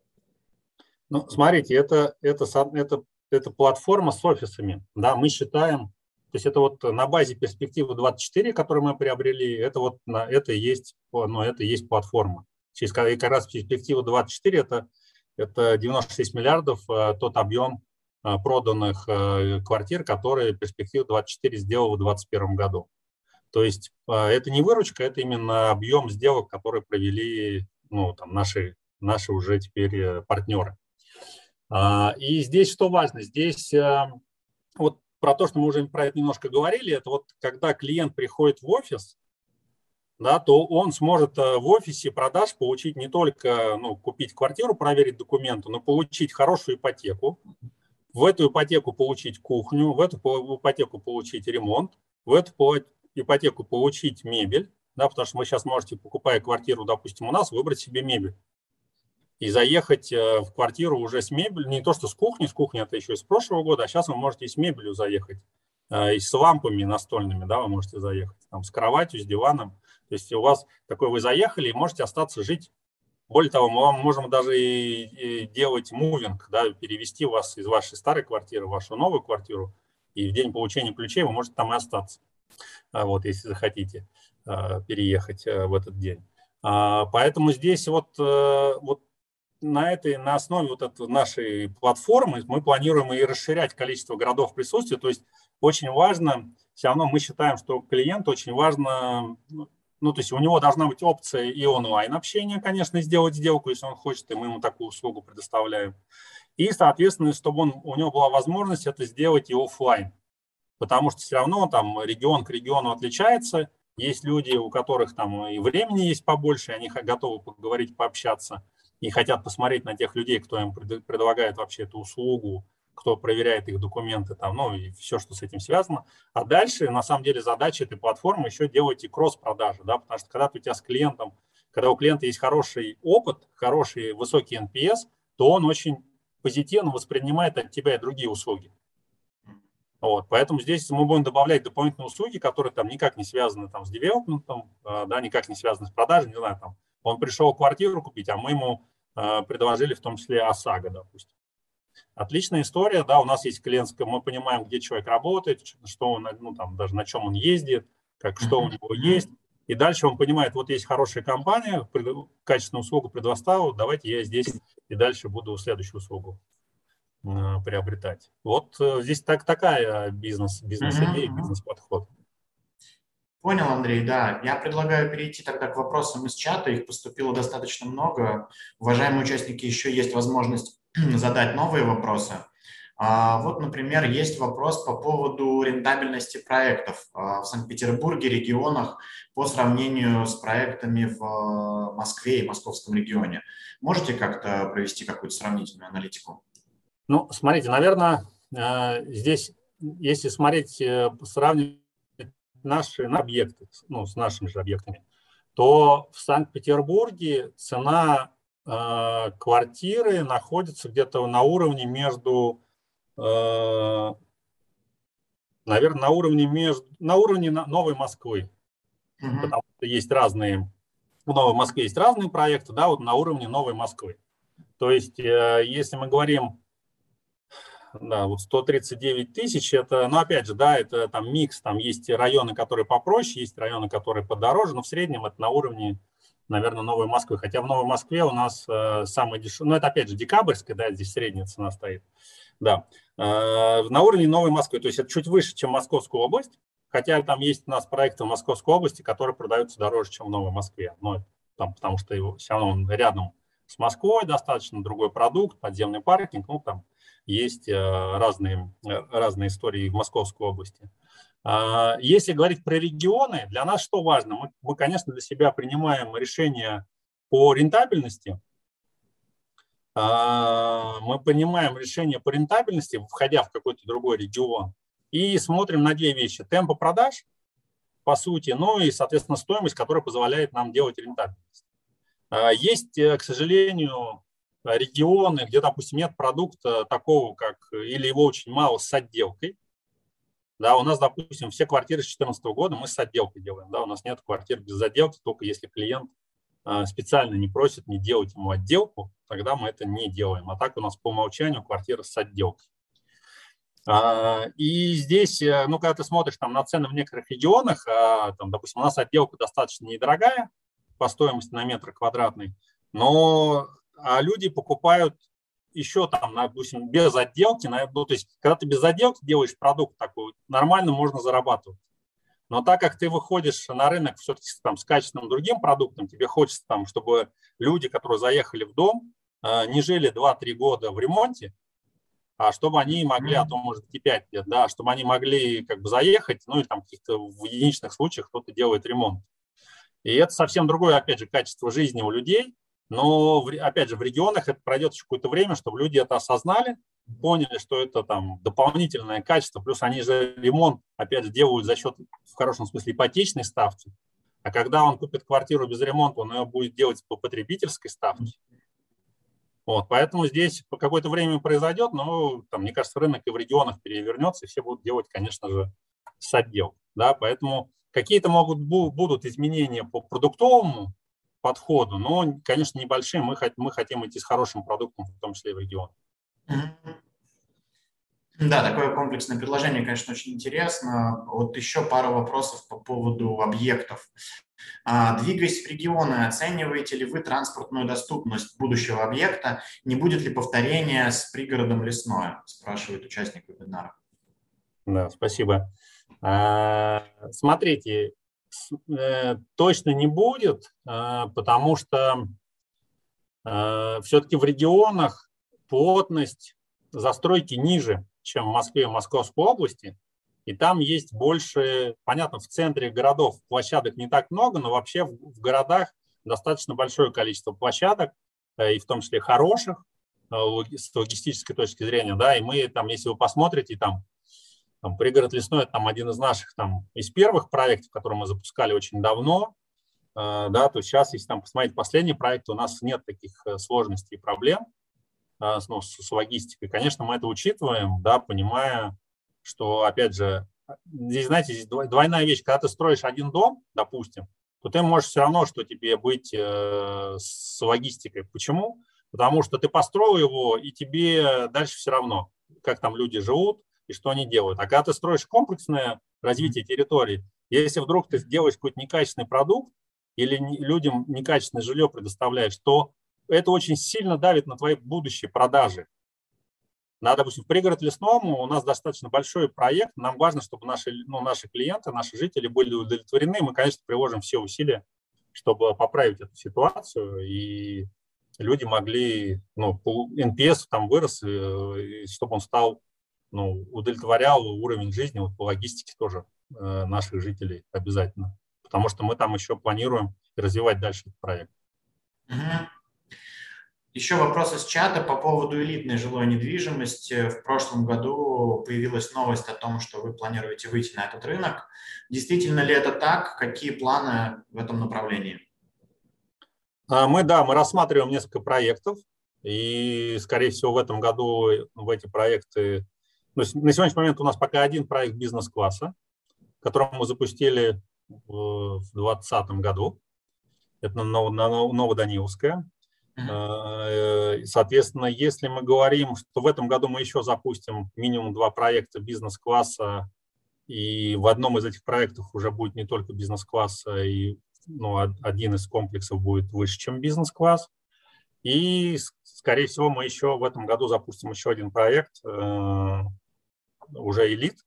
Ну, смотрите, это, это, это, это платформа с офисами. Да, мы считаем, то есть это вот на базе перспективы 24, которую мы приобрели, это вот на, это есть, ну, это есть платформа. Через как раз перспектива 24 это, это 96 миллиардов, э, тот объем проданных э, квартир, которые перспектива 24 сделала в 2021 году. То есть это не выручка, это именно объем сделок, которые провели ну, там, наши, наши уже теперь партнеры. А, и здесь что важно? Здесь вот про то, что мы уже про это немножко говорили, это вот когда клиент приходит в офис, да, то он сможет э, в офисе продаж получить не только ну, купить квартиру, проверить документы, но получить хорошую ипотеку, в эту ипотеку получить кухню, в эту ипотеку получить ремонт, в эту ипотеку получить мебель, да, потому что вы сейчас можете, покупая квартиру, допустим, у нас, выбрать себе мебель и заехать э, в квартиру уже с мебелью, не то что с кухней, с кухней это еще из прошлого года, а сейчас вы можете и с мебелью заехать, э, и с лампами настольными, да, вы можете заехать, там, с кроватью, с диваном. То есть у вас такой, вы заехали и можете остаться жить. Более того, мы вам можем даже и, и делать мувинг, да, перевести вас из вашей старой квартиры в вашу новую квартиру, и в день получения ключей вы можете там и остаться, а вот, если захотите э, переехать в этот день. А, поэтому здесь вот, вот на этой, на основе вот этой нашей платформы мы планируем и расширять количество городов присутствия. То есть очень важно, все равно мы считаем, что клиент очень важно, ну, то есть у него должна быть опция и онлайн общения, конечно, сделать сделку, если он хочет, и мы ему такую услугу предоставляем. И, соответственно, чтобы он, у него была возможность это сделать и офлайн. Потому что все равно там регион к региону отличается. Есть люди, у которых там и времени есть побольше, они готовы поговорить, пообщаться – и хотят посмотреть на тех людей, кто им предлагает вообще эту услугу, кто проверяет их документы, там, ну и все, что с этим связано. А дальше, на самом деле, задача этой платформы еще делать и кросс-продажи, да, потому что когда у тебя с клиентом, когда у клиента есть хороший опыт, хороший высокий NPS, то он очень позитивно воспринимает от тебя и другие услуги. Вот, поэтому здесь мы будем добавлять дополнительные услуги, которые там никак не связаны там, с девелопментом, а, да, никак не связаны с продажей, не знаю, там, он пришел квартиру купить, а мы ему э, предложили в том числе ОСАГО, допустим. Отличная история, да, у нас есть клиентская, мы понимаем, где человек работает, что он, ну, там, даже на чем он ездит, как, что у него есть. И дальше он понимает, вот есть хорошая компания, качественную услугу предоставил, давайте я здесь и дальше буду следующую услугу э, приобретать. Вот э, здесь так, такая бизнес, бизнес-идея, бизнес-подход. Понял, Андрей, да. Я предлагаю перейти тогда к вопросам из чата. Их поступило достаточно много. Уважаемые участники, еще есть возможность [clears throat] задать новые вопросы. А, вот, например, есть вопрос по поводу рентабельности проектов а, в Санкт-Петербурге, регионах по сравнению с проектами в а, Москве и московском регионе. Можете как-то провести какую-то сравнительную аналитику? Ну, смотрите, наверное, здесь, если смотреть, э, сравнивать наши объекты, ну, с нашими же объектами, то в Санкт-Петербурге цена квартиры находятся где-то на уровне между, э, наверное, на уровне между, на уровне Новой Москвы. Угу. Потому что есть разные, в Новой Москве есть разные проекты, да, вот на уровне Новой Москвы. То есть, э, если мы говорим да, вот 139 тысяч, это, ну, опять же, да, это там микс, там есть районы, которые попроще, есть районы, которые подороже, но в среднем это на уровне, наверное, Новой Москвы. Хотя в Новой Москве у нас э, самый дешевый, ну, это опять же декабрьская, да, здесь средняя цена стоит, да, э, на уровне Новой Москвы, то есть это чуть выше, чем Московская область, хотя там есть у нас проекты в Московской области, которые продаются дороже, чем в Новой Москве, но там, потому что его все равно он рядом с Москвой достаточно, другой продукт, подземный паркинг, ну, там есть э, разные, э, разные истории в Московской области. А, если говорить про регионы, для нас что важно? Мы, мы конечно, для себя принимаем решение по рентабельности. А, мы понимаем решение по рентабельности, входя в какой-то другой регион, и смотрим на две вещи. Темпы продаж, по сути, ну и, соответственно, стоимость, которая позволяет нам делать рентабельность. А, есть, э, к сожалению, регионы, где, допустим, нет продукта такого, как, или его очень мало с отделкой. Да, у нас, допустим, все квартиры с 2014 года мы с отделкой делаем. Да, у нас нет квартир без отделки, только если клиент а, специально не просит не делать ему отделку, тогда мы это не делаем. А так у нас по умолчанию квартира с отделкой. А, и здесь, э, ну, когда ты смотришь там на цены в некоторых регионах, а, там, допустим, у нас отделка достаточно недорогая по стоимости на метр квадратный, но люди покупают еще там, допустим, без отделки, ну, то есть, когда ты без отделки делаешь продукт такой, нормально можно зарабатывать. Но так как ты выходишь на рынок все-таки там, с качественным другим продуктом, тебе хочется, там, чтобы люди, которые заехали в дом, э, не жили 2-3 года в ремонте, а чтобы они могли, а то может и 5 лет, да, чтобы они могли как бы заехать, ну и там каких-то в единичных случаях кто-то делает ремонт. И это совсем другое, опять же, качество жизни у людей, но, опять же, в регионах это пройдет еще какое-то время, чтобы люди это осознали, поняли, что это там дополнительное качество. Плюс они же ремонт, опять же, делают за счет, в хорошем смысле, ипотечной ставки. А когда он купит квартиру без ремонта, он ее будет делать по потребительской ставке. Вот, поэтому здесь по какое-то время произойдет, но, там, мне кажется, рынок и в регионах перевернется, и все будут делать, конечно же, с отдел. Да, поэтому какие-то могут будут изменения по продуктовому подходу, но, конечно, небольшие. Мы, мы хотим идти с хорошим продуктом, в том числе и в регион. Да, такое комплексное предложение, конечно, очень интересно. Вот еще пару вопросов по поводу объектов. А, двигаясь в регионы, оцениваете ли вы транспортную доступность будущего объекта? Не будет ли повторения с пригородом Лесное? Спрашивает участник вебинара. Да, спасибо. А, смотрите, точно не будет, э, потому что э, все-таки в регионах плотность застройки ниже, чем в Москве и Московской области. И там есть больше, понятно, в центре городов площадок не так много, но вообще в, городах достаточно большое количество площадок, и в том числе хороших, с логистической точки зрения, да, и мы там, если вы посмотрите, там там, пригород лесной – это там, один из наших там, из первых проектов, которые мы запускали очень давно. Э, да, то сейчас, если там посмотреть последний проект, у нас нет таких э, сложностей и проблем э, ну, с, с логистикой. Конечно, мы это учитываем, да, понимая, что, опять же, здесь, знаете, здесь двойная вещь. Когда ты строишь один дом, допустим, то ты можешь все равно, что тебе быть э, с логистикой. Почему? Потому что ты построил его, и тебе дальше все равно, как там люди живут, и что они делают. А когда ты строишь комплексное развитие территории, если вдруг ты делаешь какой-то некачественный продукт или людям некачественное жилье предоставляешь, то это очень сильно давит на твои будущие продажи. На, допустим, в пригород лесному у нас достаточно большой проект. Нам важно, чтобы наши, ну, наши клиенты, наши жители были удовлетворены. Мы, конечно, приложим все усилия, чтобы поправить эту ситуацию. И люди могли, ну, NPS там вырос, э, чтобы он стал ну, удовлетворял уровень жизни вот по логистике тоже э, наших жителей обязательно. Потому что мы там еще планируем развивать дальше этот проект. Угу. Еще вопрос из чата по поводу элитной жилой недвижимости. В прошлом году появилась новость о том, что вы планируете выйти на этот рынок. Действительно ли это так? Какие планы в этом направлении? Мы, да, мы рассматриваем несколько проектов, и, скорее всего, в этом году в эти проекты... Ну, на сегодняшний момент у нас пока один проект бизнес-класса, который мы запустили в 2020 году. Это Новоданиловская. Uh-huh. Соответственно, если мы говорим, что в этом году мы еще запустим минимум два проекта бизнес-класса, и в одном из этих проектов уже будет не только бизнес-класс, и ну, один из комплексов будет выше, чем бизнес-класс. И, скорее всего, мы еще в этом году запустим еще один проект, э, уже элит.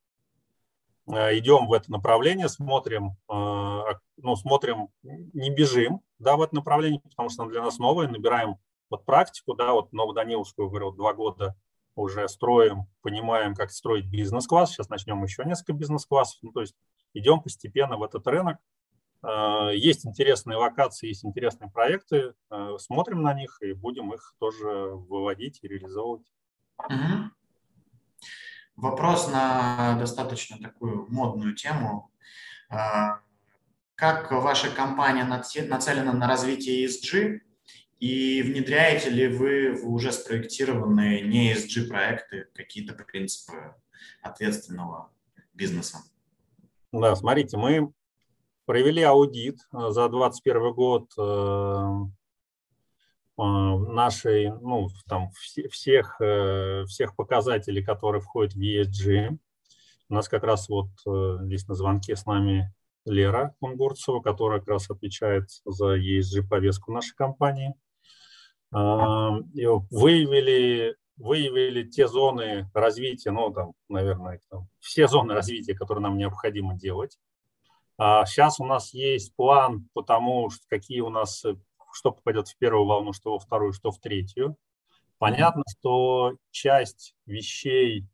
Э, идем в это направление, смотрим, э, ну, смотрим, не бежим, да, в это направление, потому что оно для нас новое, набираем вот практику, да, вот Новоданиловскую, говорю, два года уже строим, понимаем, как строить бизнес-класс. Сейчас начнем еще несколько бизнес-классов. Ну, то есть идем постепенно в этот рынок. Э, есть интересные локации, есть интересные проекты. Смотрим на них и будем их тоже выводить и реализовывать. Угу. Вопрос на достаточно такую модную тему. Э, как ваша компания нацелена на развитие ESG и внедряете ли вы в уже спроектированные не ESG проекты какие-то принципы ответственного бизнеса? Да, смотрите, мы провели аудит э, за 2021 год э, нашей, ну, там, всех, всех показателей, которые входят в ESG. У нас как раз вот здесь на звонке с нами Лера Кунгурцева, которая как раз отвечает за ESG-повестку нашей компании. Выявили, выявили те зоны развития, ну, там, наверное, там, все зоны развития, которые нам необходимо делать. Сейчас а у нас есть план по тому, какие у нас, что попадет в первую волну, что во вторую, что в третью. Понятно, что часть вещей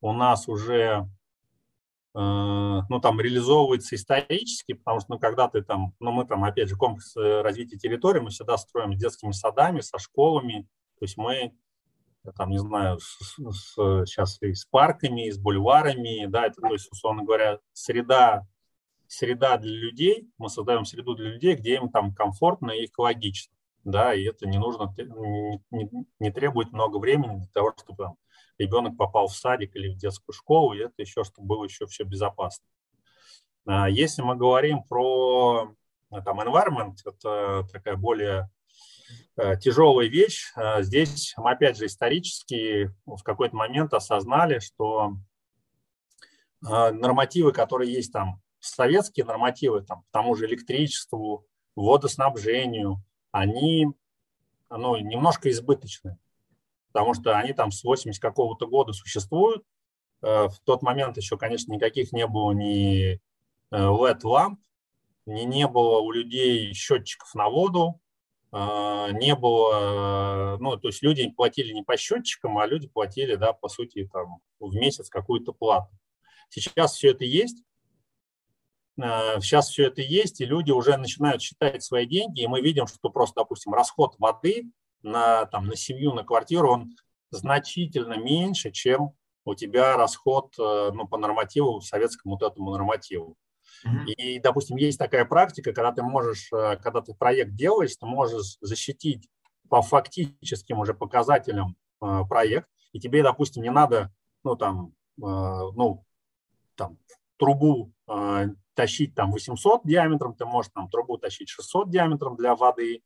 у нас уже э, ну, там, реализовывается исторически, потому что, ну, когда ты там, ну, мы там, опять же, комплекс э, развития территории мы всегда строим с детскими садами, со школами, то есть мы, там, не знаю, с, с, сейчас и с парками, и с бульварами, да, это, то есть, условно говоря, среда среда для людей, мы создаем среду для людей, где им там комфортно и экологично, да, и это не нужно, не, не, требует много времени для того, чтобы там, ребенок попал в садик или в детскую школу, и это еще, чтобы было еще все безопасно. А если мы говорим про там environment, это такая более э, тяжелая вещь. А здесь мы, опять же, исторически в какой-то момент осознали, что э, нормативы, которые есть там советские нормативы там, к тому же электричеству, водоснабжению, они ну, немножко избыточны, потому что они там с 80 какого-то года существуют. Э, в тот момент еще, конечно, никаких не было ни LED-ламп, э, ни не было у людей счетчиков на воду, э, не было, ну, то есть люди платили не по счетчикам, а люди платили, да, по сути, там, в месяц какую-то плату. Сейчас все это есть, Сейчас э, все это есть, и люди уже начинают считать свои деньги, и мы видим, что просто, допустим, расход воды на, там, на семью, на квартиру, он значительно меньше, чем у тебя расход э, ну, по нормативу, советскому вот этому нормативу. Mm-hmm. И, допустим, есть такая практика, когда ты можешь, э, когда ты проект делаешь, ты можешь защитить по фактическим уже показателям проект, и тебе, допустим, не надо, ну, там, ну, там, трубу тащить там 800 диаметром, ты можешь там трубу тащить 600 диаметром для воды,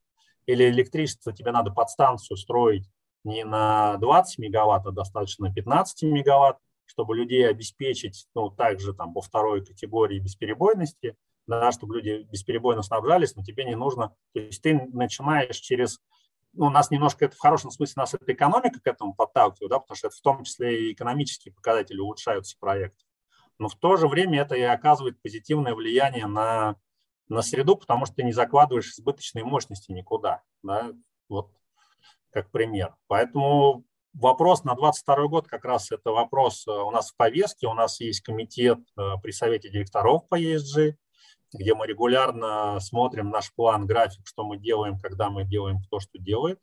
или электричество тебе надо подстанцию строить не на 20 мегаватт, а достаточно 15 мегаватт, чтобы людей обеспечить, ну, также там по второй категории бесперебойности, да, чтобы люди бесперебойно снабжались, но тебе не нужно, то есть ты начинаешь через, ну, у нас немножко это в хорошем смысле, нас эта экономика к этому подталкивает, да, потому что это в том числе и экономические показатели улучшаются проекта но в то же время это и оказывает позитивное влияние на, на среду, потому что ты не закладываешь избыточные мощности никуда, да, вот как пример. Поэтому вопрос на 22 год как раз это вопрос э, у нас в повестке, у нас есть комитет э, при совете директоров по ESG, где мы регулярно смотрим наш план, график, что мы делаем, когда мы делаем то, что делает.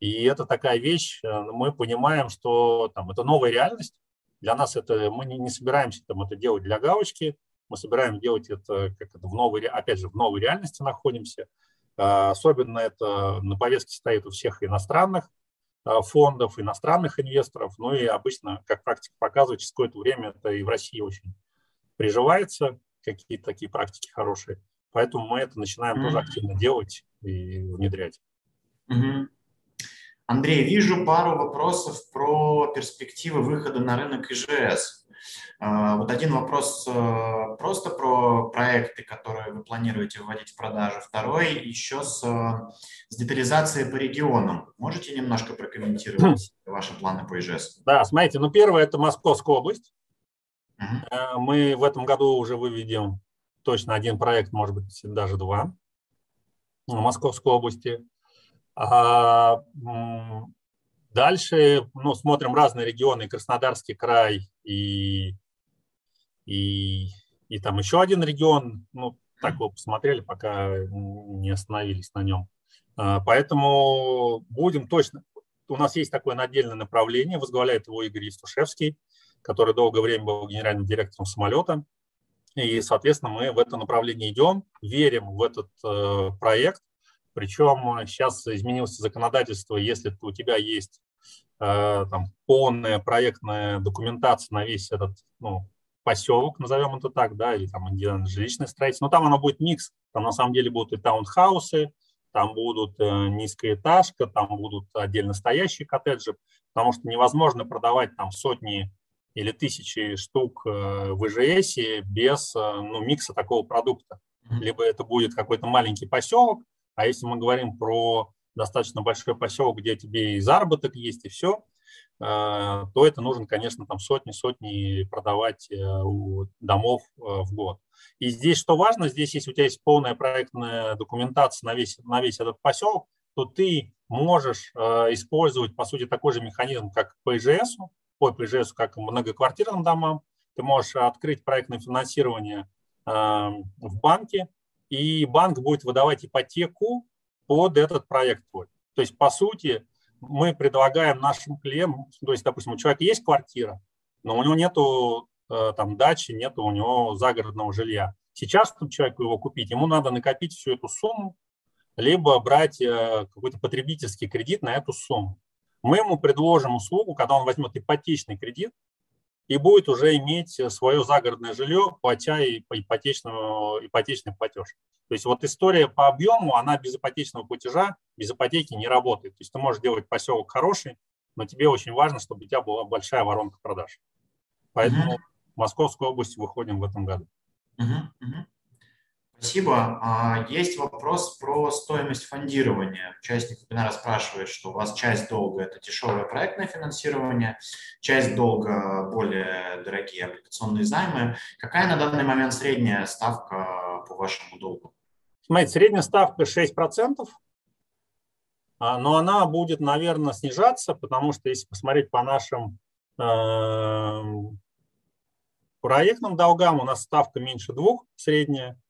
И это такая вещь, э, мы понимаем, что там, это новая реальность, для нас это, мы не, не собираемся там, это делать для галочки, мы собираем делать это, как это в новой, опять же, в новой реальности находимся. Особенно это на повестке стоит у всех иностранных фондов, иностранных инвесторов. Ну и обычно, как практика показывает, через какое-то время это и в России очень приживается, какие-то такие практики хорошие. Поэтому мы это начинаем mm-hmm. тоже активно делать и внедрять. Mm-hmm. Андрей, вижу пару вопросов про перспективы выхода на рынок ИЖС. А, вот один вопрос э, просто про проекты, которые вы планируете выводить в продажу. Второй еще с, э, с детализацией по регионам. Можете немножко прокомментировать [clears throat] ваши планы по ИЖС? Да, смотрите, ну первое – это Московская область. Угу. Мы в этом году уже выведем точно один проект, может быть, даже два в Московской области. А, дальше ну, смотрим разные регионы, Краснодарский край и, и, и там еще один регион. Ну, так вот посмотрели, пока не остановились на нем. А, поэтому будем точно... У нас есть такое отдельное направление, возглавляет его Игорь Евтушевский, который долгое время был генеральным директором самолета. И, соответственно, мы в это направление идем, верим в этот э, проект. Причем сейчас изменилось законодательство, если у тебя есть э, там, полная проектная документация на весь этот ну, поселок, назовем это так, да, или там жилищное строительство, но там оно будет микс, там на самом деле будут и таунхаусы, там будут э, низкоэтажка, там будут отдельно стоящие коттеджи, потому что невозможно продавать там сотни или тысячи штук э, в ИЖС без э, ну, микса такого продукта. Либо это будет какой-то маленький поселок, а если мы говорим про достаточно большой поселок, где тебе и заработок есть, и все, э, то это нужно, конечно, там сотни-сотни продавать домов в год. И здесь что важно, здесь если у тебя есть полная проектная документация на весь, на весь этот поселок, то ты можешь использовать, по сути, такой же механизм, как по ИЖС, по ПЖС, как многоквартирным домам. Ты можешь открыть проектное финансирование э, в банке, и банк будет выдавать ипотеку под этот проект твой. То есть, по сути, мы предлагаем нашим клиентам, то есть, допустим, у человека есть квартира, но у него нету э, там дачи, нету у него загородного жилья. Сейчас, чтобы человеку его купить, ему надо накопить всю эту сумму, либо брать э, какой-то потребительский кредит на эту сумму мы ему предложим услугу, когда он возьмет ипотечный кредит и будет уже иметь свое загородное жилье, платя и по ипотечному, ипотечный платеж. То есть вот история по объему, она без ипотечного платежа, без ипотеки не работает. То есть ты можешь делать поселок хороший, но тебе очень важно, чтобы у тебя была большая воронка продаж. Поэтому uh-huh. в Московскую область выходим в этом году. Uh-huh. Uh-huh. Спасибо. А, есть вопрос про стоимость фондирования. Участник вебинара спрашивает, что у вас часть долга – это дешевое проектное финансирование, часть долга – более дорогие облигационные займы. Какая на данный момент средняя ставка по вашему долгу? Смотрите, средняя ставка 6%, а, но она будет, наверное, снижаться, потому что если посмотреть по нашим эм, проектным долгам, у нас ставка меньше двух средняя, а,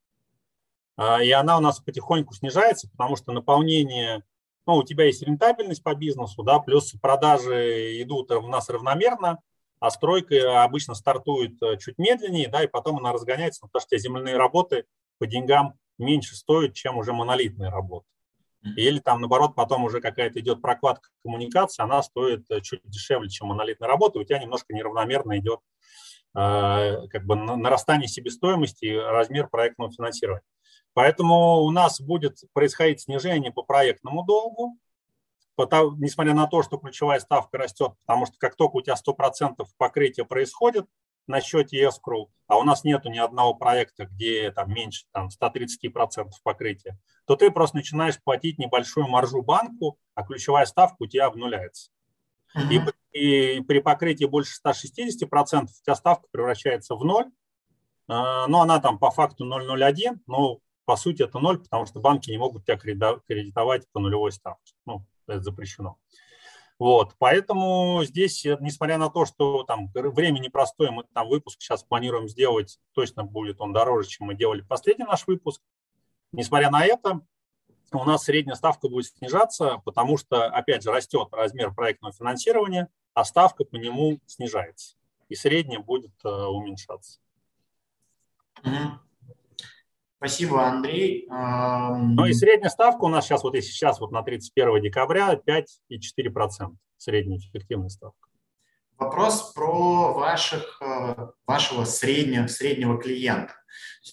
и она у нас потихоньку снижается, потому что наполнение, ну, у тебя есть рентабельность по бизнесу, да, плюс продажи идут у нас равномерно, а стройка обычно стартует э, чуть медленнее, да, и потом она разгоняется, потому что земляные работы по деньгам меньше стоят, чем уже монолитные работы. Или там, наоборот, потом уже какая-то идет прокладка коммуникации, она стоит э, чуть дешевле, чем монолитная работа, у тебя немножко неравномерно идет э, как бы нарастание себестоимости и размер проектного финансирования. Поэтому у нас будет происходить снижение по проектному долгу, потому, несмотря на то, что ключевая ставка растет, потому что как только у тебя 100% покрытия происходит на счете escrow, а у нас нету ни одного проекта, где там меньше там, 130% покрытия, то ты просто начинаешь платить небольшую маржу банку, а ключевая ставка у тебя обнуляется. И, и при покрытии больше 160% у тебя ставка превращается в ноль, а, но она там по факту 0,01, но по сути это ноль, потому что банки не могут тебя кредитовать по нулевой ставке. Ну, это запрещено. Вот, поэтому здесь, несмотря на то, что там время непростое, мы там выпуск сейчас планируем сделать, точно будет он дороже, чем мы делали последний наш выпуск. Несмотря на это, у нас средняя ставка будет снижаться, потому что, опять же, растет размер проектного финансирования, а ставка по нему снижается. И средняя будет э, уменьшаться. Mm-hmm. Спасибо, Андрей. Ну и средняя ставка у нас сейчас, вот если сейчас вот на 31 декабря 5,4% средняя эффективная ставка. Вопрос про ваших, э, вашего среднего, среднего клиента.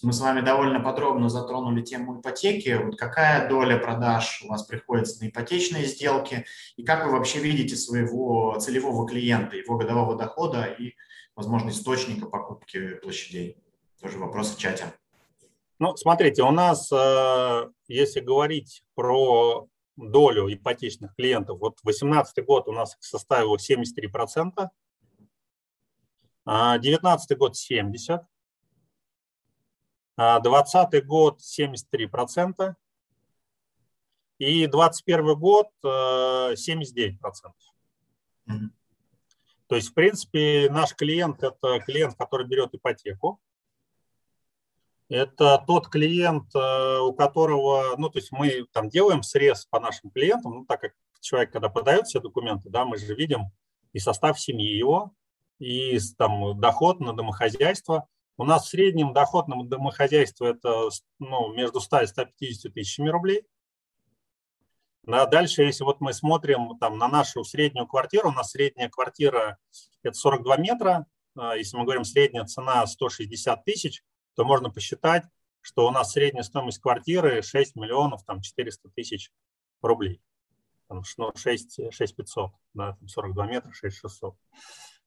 Мы с вами довольно подробно затронули тему ипотеки. Вот какая доля продаж у вас приходится на ипотечные сделки и как вы вообще видите своего целевого клиента, его годового дохода и, возможно, источника покупки площадей? Тоже вопрос в чате. Ну, смотрите, у нас, э, если говорить про долю ипотечных клиентов, вот 2018 год у нас составил 73%, 2019 год 70%, 2020 год 73%, и 2021 год 79%. Mm-hmm. То есть, в принципе, наш клиент – это клиент, который берет ипотеку, это тот клиент, э, у которого, ну, то есть мы там делаем срез по нашим клиентам, ну, так как человек, когда подает все документы, да, мы же видим и состав семьи его, и там доход на домохозяйство. У нас в среднем доход на домохозяйство это ну, между 100 и 150 тысячами рублей. А дальше, если вот мы смотрим там, на нашу среднюю квартиру, у нас средняя квартира это 42 метра, а если мы говорим средняя цена 160 тысяч, то можно посчитать, что у нас средняя стоимость квартиры 6 миллионов там, 400 тысяч рублей. Там, ну, 6, 6 500, да, 42 метра, 6 600.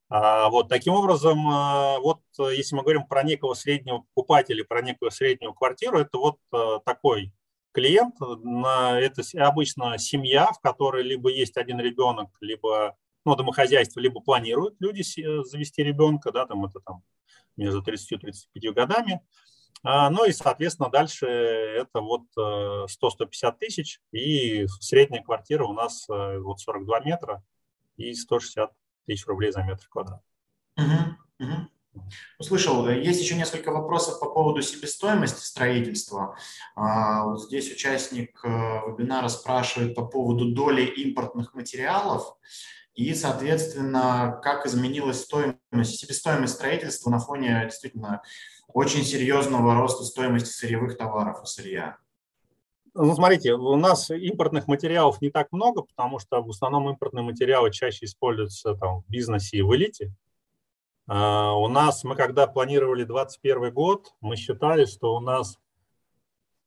А, вот таким образом, а, вот если мы говорим про некого среднего покупателя, про некую среднюю квартиру, это вот а, такой клиент, это обычно семья, в которой либо есть один ребенок, либо ну, домохозяйство, либо планируют люди завести ребенка, да, там это там между 30 и 35 годами. А, ну и, соответственно, дальше это вот 100-150 э, тысяч, и средняя квартира у нас э, вот 42 метра и 160 тысяч рублей за метр квадрат. Угу. Услышал, есть еще несколько вопросов по поводу себестоимости строительства. А, вот здесь участник э, вебинара спрашивает по поводу доли импортных материалов и, соответственно, как изменилась стоимость, себестоимость строительства на фоне действительно очень серьезного роста стоимости сырьевых товаров и сырья. Ну, смотрите, у нас импортных материалов не так много, потому что в основном импортные материалы чаще используются там, в бизнесе и в элите. Uh, у нас, мы когда планировали 2021 год, мы считали, что у нас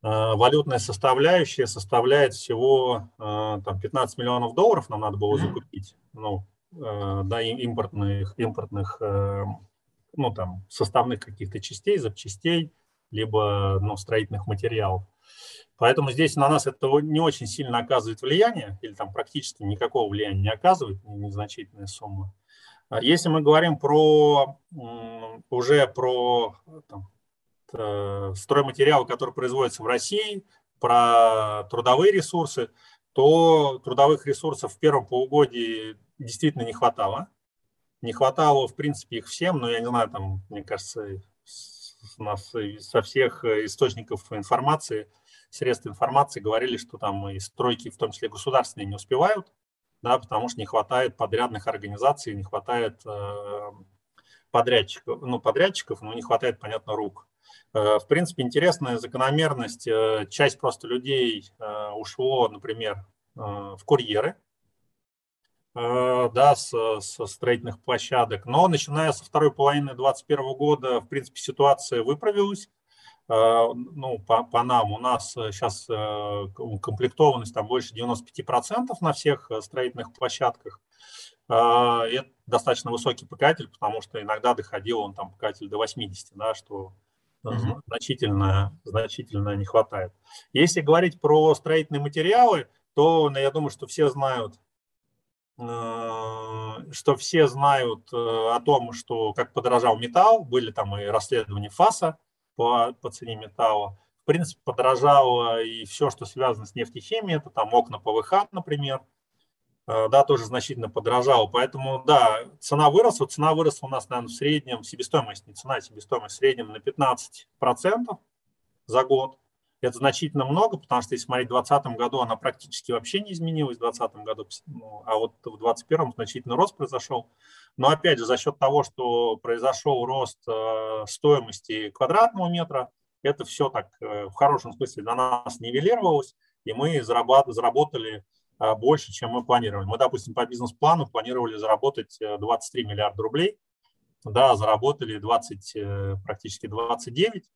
валютная составляющая составляет всего uh, там, 15 миллионов долларов нам надо было закупить, ну, да, импортных, импортных ну, там, составных каких-то частей, запчастей, либо ну, строительных материалов. Поэтому здесь на нас это не очень сильно оказывает влияние, или там практически никакого влияния не оказывает, незначительная сумма. А если мы говорим про уже про там, стройматериалы, которые производятся в России, про трудовые ресурсы, то трудовых ресурсов в первом полугодии действительно не хватало. Не хватало, в принципе, их всем, но я не знаю, там, мне кажется, у нас со всех источников информации – средств информации говорили, что там и стройки, в том числе государственные, не успевают, да, потому что не хватает подрядных организаций, не хватает э, подрядчиков, ну, подрядчиков, но не хватает, понятно, рук. Э, в принципе, интересная закономерность. Э, часть просто людей э, ушло, например, в курьеры, да, с, со строительных площадок. Но начиная со второй половины 2021 года, в принципе, ситуация выправилась. Ну, по, по нам у нас сейчас комплектованность там больше 95% на всех строительных площадках. Это достаточно высокий показатель, потому что иногда доходил он там показатель до 80, да, что mm-hmm. значительно, значительно не хватает. Если говорить про строительные материалы, то ну, я думаю, что все знают, что все знают о том, что как подорожал металл, были там и расследования ФАСа, по, по цене металла. В принципе, подорожало и все, что связано с нефтехимией, это там окна ПВХ, например, э, да, тоже значительно подорожало. Поэтому, да, цена выросла. Цена выросла у нас, наверное, в среднем, себестоимость, не цена, а себестоимость в среднем на 15% за год. Это значительно много, потому что если смотреть в 2020 году, она практически вообще не изменилась в 2020 году, ну, а вот в 2021 значительный рост произошел. Но опять же, за счет того, что произошел рост э, стоимости квадратного метра, это все так в хорошем смысле на нас нивелировалось, и мы заработали больше, чем мы планировали. Мы, допустим, по бизнес-плану планировали заработать 23 миллиарда рублей, да, заработали 20, практически 29.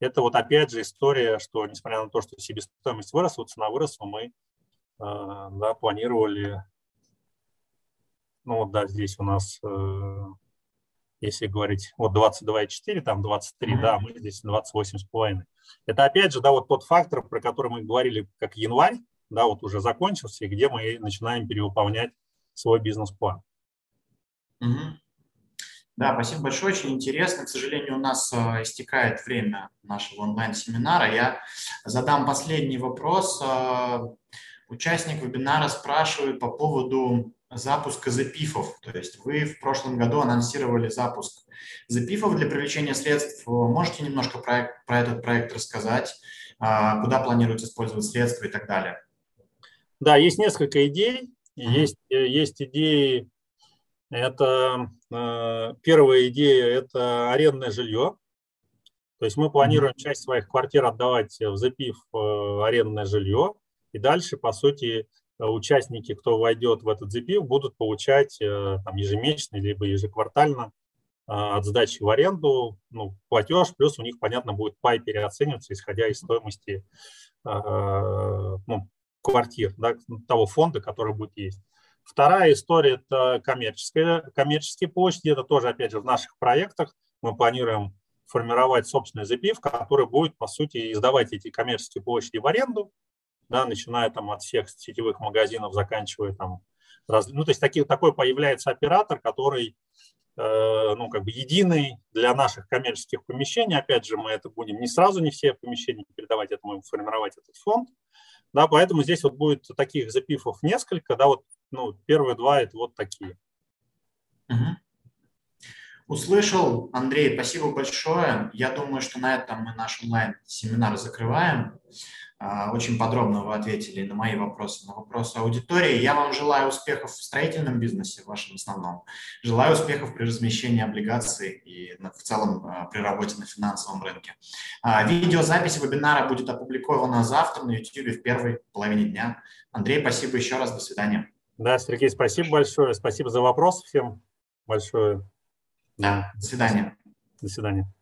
Это вот опять же история, что несмотря на то, что себестоимость выросла, цена выросла, мы да, планировали, ну вот да, здесь у нас, если говорить, вот 22,4, там 23, mm-hmm. да, мы здесь 28,5. Это опять же, да, вот тот фактор, про который мы говорили, как январь, да, вот уже закончился, и где мы начинаем перевыполнять свой бизнес-план. Mm-hmm. Да, спасибо большое, очень интересно. К сожалению, у нас э, истекает время нашего онлайн-семинара. Я задам последний вопрос. Э, участник вебинара спрашивает по поводу запуска запифов. То есть вы в прошлом году анонсировали запуск запифов для привлечения средств. Можете немножко про, про этот проект рассказать? Э, куда планируется использовать средства и так далее? Да, есть несколько идей. Есть, есть идеи это э, первая идея – это арендное жилье. То есть мы планируем mm-hmm. часть своих квартир отдавать в запив э, арендное жилье, и дальше, по сути, участники, кто войдет в этот запив, будут получать э, там, ежемесячно либо ежеквартально от сдачи в аренду ну, платеж, плюс у них, понятно, будет пай переоцениваться, исходя из стоимости ну, квартир, да, того фонда, который будет есть. Вторая история – это коммерческая, коммерческие площади. Это тоже, опять же, в наших проектах мы планируем формировать собственный запив, который будет, по сути, издавать эти коммерческие площади в аренду, да, начиная там от всех сетевых магазинов, заканчивая там, раз, ну, то есть таки, такой появляется оператор, который, э, ну, как бы единый для наших коммерческих помещений, опять же, мы это будем не сразу, не все помещения передавать, это мы формировать этот фонд, да, поэтому здесь вот будет таких запифов несколько, да, вот ну, первые два – это вот такие. Угу. Услышал, Андрей, спасибо большое. Я думаю, что на этом мы наш онлайн-семинар закрываем. А, очень подробно вы ответили на мои вопросы, на вопросы аудитории. Я вам желаю успехов в строительном бизнесе, в вашем основном. Желаю успехов при размещении облигаций и в целом а, при работе на финансовом рынке. А, видеозапись вебинара будет опубликована завтра на YouTube в первой половине дня. Андрей, спасибо еще раз. До свидания. Да, Сергей, спасибо большое. Спасибо за вопрос всем большое. Да, до свидания. До свидания.